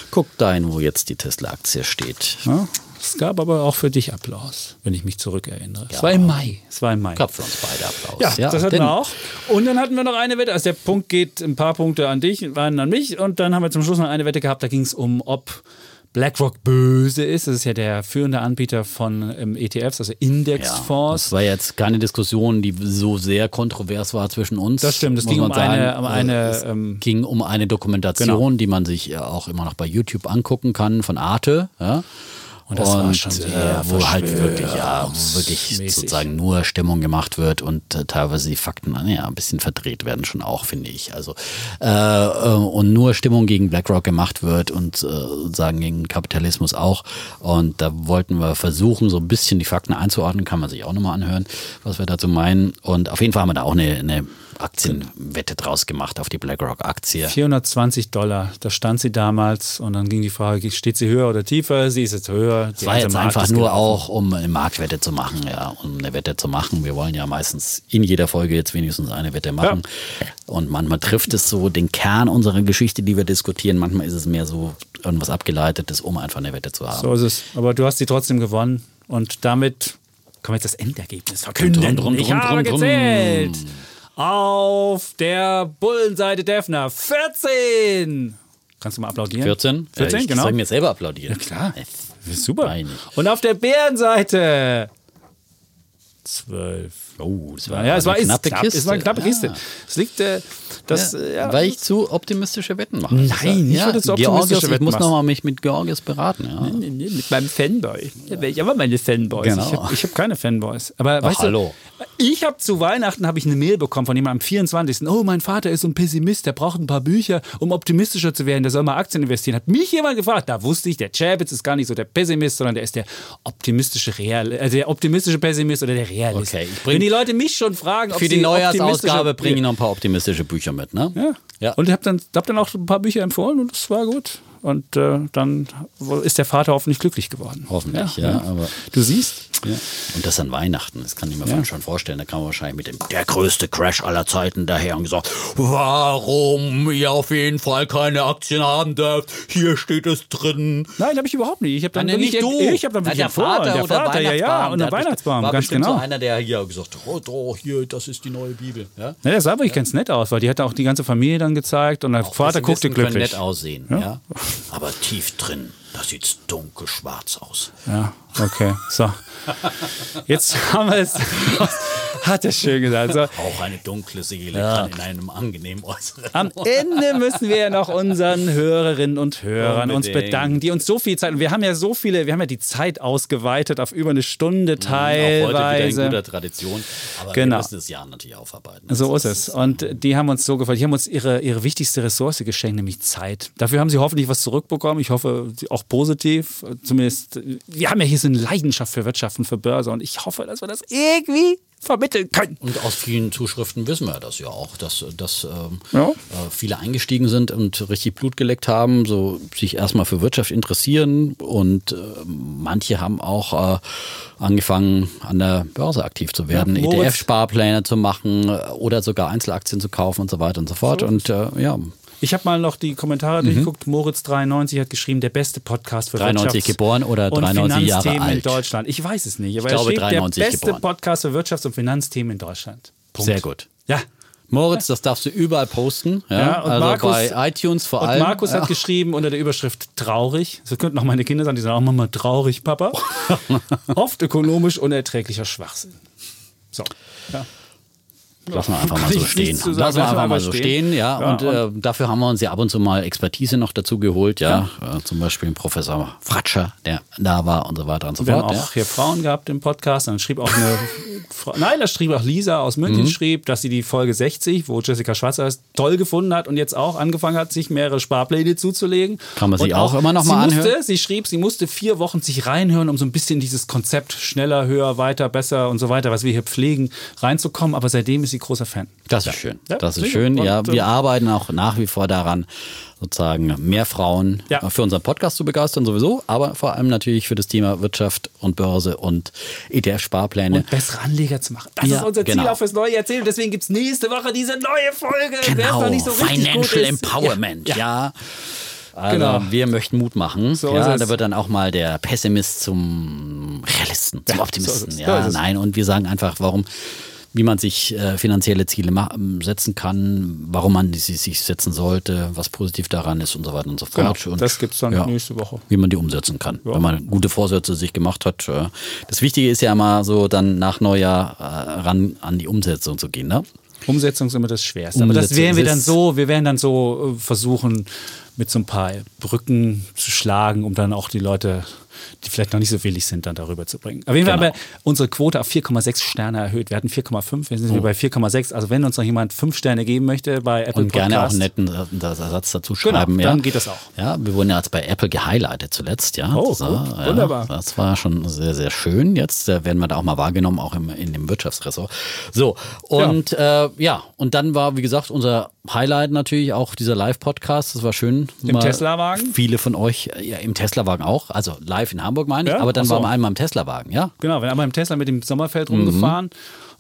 guck dahin, wo jetzt die Tesla-Aktie steht. Ja, es gab aber auch für dich Applaus, wenn ich mich zurückerinnere. Es war im Mai. Es war im Mai. Gab für uns beide Applaus. Ja, das hatten wir auch. Und dann hatten wir noch eine Wette. Also der Punkt geht ein paar Punkte an dich, waren an mich. Und dann haben wir zum Schluss noch eine Wette gehabt. Da ging es um, ob BlackRock böse ist. Das ist ja der führende Anbieter von ähm, ETFs, also Ja, Indexfonds. das war jetzt keine Diskussion, die so sehr kontrovers war zwischen uns. Das stimmt, es ging um eine- um eine, es ähm, ging um eine Dokumentation, Genau. die man sich ja auch immer noch bei YouTube angucken kann von Arte. Ja? Und das war schon sehr äh, wo halt wirklich, ja, wo wirklich Mäßig. sozusagen nur Stimmung gemacht wird und äh, teilweise die Fakten ja, ein bisschen verdreht werden schon auch, finde ich. Also äh, äh, und nur Stimmung gegen BlackRock gemacht wird und äh, sagen gegen Kapitalismus auch. Und da wollten wir versuchen, so ein bisschen die Fakten einzuordnen, kann man sich auch nochmal anhören, was wir dazu meinen. Und auf jeden Fall haben wir da auch eine, eine Aktienwette draus gemacht auf die BlackRock-Aktie. 420 Dollar, da stand sie damals und dann ging die Frage, steht sie höher oder tiefer? Sie ist jetzt höher. Es war jetzt einfach nur auch, um eine Marktwette zu machen, ja, um eine Wette zu machen. Wir wollen ja meistens in jeder Folge jetzt wenigstens eine Wette machen. Und manchmal trifft es so den Kern unserer Geschichte, die wir diskutieren. Manchmal ist es mehr so irgendwas Abgeleitetes, um einfach eine Wette zu haben. So ist es. Aber du hast sie trotzdem gewonnen und damit können wir jetzt das Endergebnis verkünden. Drum, drum, drum, ich drum, habe gezählt. Auf der Bullenseite Defner 14. Kannst du mal applaudieren? 14? 14, ja, ich genau. soll mir selber applaudieren. Ja, klar. Äh, Super. Peinlich. Und auf der Bärenseite 12. Oh, das war Ja, es war, eine knappe knapp, Kiste. Es war eine knappe Kiste. Es liegt, äh, das, Ja, äh, ja, weil ich zu optimistische Wetten mache. Nein, nicht, weil du zu optimistische Georgios, ich Wetten muss nochmal mich mit Georgios beraten. Ja. Nee, nee, mit meinem Fanboy. Ja, ich aber meine Fanboys. Genau. Ich habe hab keine Fanboys. Aber weißt hallo. du, ich habe zu Weihnachten habe ich eine Mail bekommen von jemandem am 24. Oh, mein Vater ist so ein Pessimist, der braucht ein paar Bücher, um optimistischer zu werden. Der soll mal Aktien investieren. Hat mich jemand gefragt. Da wusste ich, der Chapitz ist gar nicht so der Pessimist, sondern der ist der optimistische Real, äh, der optimistische Pessimist oder der Realist. Okay, ich bring- Wenn die Leute mich schon fragen, ob Für die sie Neujahrsausgabe bringe ich noch ein paar optimistische Bücher mit. Ne? ja. Ja. Und ich habe dann, hab dann auch ein paar Bücher empfohlen und es war gut. Und äh, dann ist der Vater hoffentlich glücklich geworden. Hoffentlich, ja, aber- du siehst, Ja. Und das an Weihnachten, das kann ich mir schon vorstellen. Da man wahrscheinlich mit dem der größte Crash aller Zeiten daher und gesagt, warum ihr auf jeden Fall keine Aktien haben dürft. Hier steht es drin. Nein, habe ich überhaupt nicht. Ich habe dann Nein, nicht du. ich habe dann Na, wirklich der. Vater der oder Vater, ja, ja, Weihnachtsbaum. und Der Weihnachtsbaum, war ganz genau. so einer, der hier gesagt hat, oh, oh, hier, das ist die neue Bibel. Ja? Ja, der sah wirklich ganz nett aus, weil die hat auch die ganze Familie dann gezeigt und der Vater guckte Pessimisten können glücklich. nett aussehen, ja. Aber tief drin, da sieht dunkelschwarz aus. Ja, okay. So. Jetzt haben wir es. Hat er schön gesagt. So. Auch eine dunkle Seele kann in einem angenehmen Äußeren. Am Ende müssen wir ja noch unseren Hörerinnen und Hörern uns Unbedingt. bedanken, die uns so viel Zeit. Und wir haben ja so viele, wir haben ja die Zeit ausgeweitet auf über eine Stunde Auch heute wieder in teilweise. guter Tradition. Aber Genau. wir müssen das Jahr natürlich aufarbeiten. So ist es. Und die haben uns so gefallen. Die haben uns ihre, ihre wichtigste Ressource geschenkt, nämlich Zeit. Dafür haben sie hoffentlich was zurückbekommen. Ich hoffe, auch positiv. Zumindest, wir haben ja hier so eine Leidenschaft für Wirtschaft und für Börse. Und ich hoffe, dass wir das irgendwie vermitteln können. Und aus vielen Zuschriften wissen wir das ja auch, dass, dass ähm, Ja. äh, viele eingestiegen sind und richtig Blut geleckt haben, so sich erstmal für Wirtschaft interessieren und äh, manche haben auch äh, angefangen, an der Börse aktiv zu werden, Ja, ETF-Sparpläne zu machen äh, oder sogar Einzelaktien zu kaufen und so weiter und so fort. und äh, ja, Ich habe mal noch die Kommentare durchgeguckt. Moritz93 hat geschrieben, der beste Podcast für 93 Wirtschafts- geboren oder und 93 Jahre Finanzthemen in alt? Deutschland. Ich weiß es nicht, aber Ich glaube, 93 der beste geboren. Podcast für Wirtschafts- und Finanzthemen in Deutschland. Punkt. sehr gut. Ja. Moritz, das darfst du überall posten. Ja, Ja, und also Markus- bei iTunes vor Und allem. Markus hat geschrieben unter der Überschrift traurig. Das könnten auch meine Kinder sagen, die sagen auch Mama traurig, Papa. Oft ökonomisch unerträglicher Schwachsinn. So. Ja. Lassen wir einfach mal so stehen. Lassen wir wir einfach mal mal so stehen. ja. Ja, und äh, dafür haben wir uns ja ab und zu mal Expertise noch dazu geholt, ja. Äh, zum Beispiel Professor Fratscher, der da war und so weiter und so Wir haben fort. auch hier Frauen gehabt im Podcast. Dann schrieb auch eine Frau, nein, da schrieb auch Lisa aus München, Mhm. schrieb, dass sie die Folge 60, wo Jessica Schwarzer ist, toll gefunden hat und jetzt auch angefangen hat, sich mehrere Sparpläne zuzulegen. Kann man sich Und auch immer noch sie mal musste, anhören? Sie schrieb, sie musste vier Wochen sich reinhören, um so ein bisschen dieses Konzept schneller, höher, weiter, besser und so weiter, was wir hier pflegen, reinzukommen. Aber seitdem ist sie großer Fan. Das ist schön. Ja, das ist sicher. schön. Ja, Und, wir ähm, arbeiten auch nach wie vor daran, sozusagen mehr Frauen Ja. äh, für unseren Podcast zu begeistern, sowieso, aber vor allem natürlich für das Thema Wirtschaft und Börse und ETF-Sparpläne. Und bessere Anleger zu machen. Das Ja, ist unser Ziel genau. auch fürs neue Jahrzehnt. Deswegen gibt es nächste Woche diese neue Folge. Genau, noch nicht so Financial. Empowerment, Ja, ja. Also Genau. wir möchten Mut machen. So ja, da wird dann auch mal der Pessimist zum Realisten, zum Optimisten. so. So ja, es. nein. Und wir sagen einfach, warum, wie man sich äh, finanzielle Ziele ma- setzen kann, warum man sie sich setzen sollte, was positiv daran ist und so weiter und so Genau, fort. Und, das gibt's dann nächste Woche. Wie man die umsetzen kann, wenn man gute Vorsätze sich gemacht hat. Das Wichtige ist ja immer so, dann nach Neujahr äh, ran an die Umsetzung zu gehen. Ne? Umsetzung ist immer das Schwerste. Aber das Umsetzung werden wir dann so, wir werden dann so äh, versuchen, mit so ein paar Brücken zu schlagen, um dann auch die Leute die vielleicht noch nicht so willig sind, dann darüber zu bringen. Auf jeden Fall genau. haben wir unsere Quote auf 4,6 Sterne erhöht. Wir hatten 4,5, wir sind oh. bei 4,6. Also wenn uns noch jemand 5 Sterne geben möchte bei Apple Und gerne auch einen netten Ersatz dazu genau, schreiben. Genau, dann geht das auch. Ja, wir wurden ja jetzt bei Apple gehighlightet zuletzt. Ja, oh, das war, ja, wunderbar. Das war schon sehr, sehr schön. Jetzt äh, werden wir da auch mal wahrgenommen, auch im, in dem Wirtschaftsressort. So, und ja. Äh, ja, und dann war, wie gesagt, unser Highlight natürlich auch dieser Live-Podcast. Das war schön. Im Tesla-Wagen? Viele von euch, ja, im Tesla-Wagen auch. Also live in Hamburg meine ich. Ja? Aber dann so. waren wir einmal im Tesla-Wagen, ja? Genau, wir sind einmal im Tesla mit dem Sommerfeld rumgefahren. Mhm.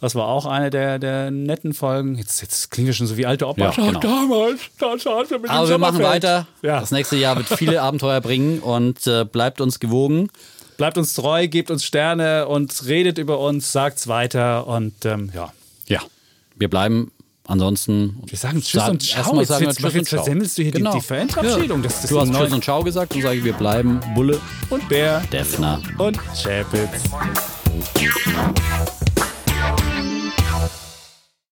Das war auch eine der, der netten Folgen. Jetzt, jetzt klingt wir schon so wie alte Opa. Ja, genau. damals, damals wir mit Aber wir machen weiter. Ja. Das nächste Jahr wird viele Abenteuer bringen und äh, bleibt uns gewogen. Bleibt uns treu, gebt uns Sterne und redet über uns, sagt's weiter und ähm, ja. Ja, wir bleiben Ansonsten. Wir sagen Tschüss und Ciao. Jetzt, jetzt, jetzt, jetzt versemmelst du hier genau. die, die Verabschiedung. Ja. du hast Tschüss und Ciao gesagt und sage, wir bleiben Bulle und Bär, Defner und Chapitz.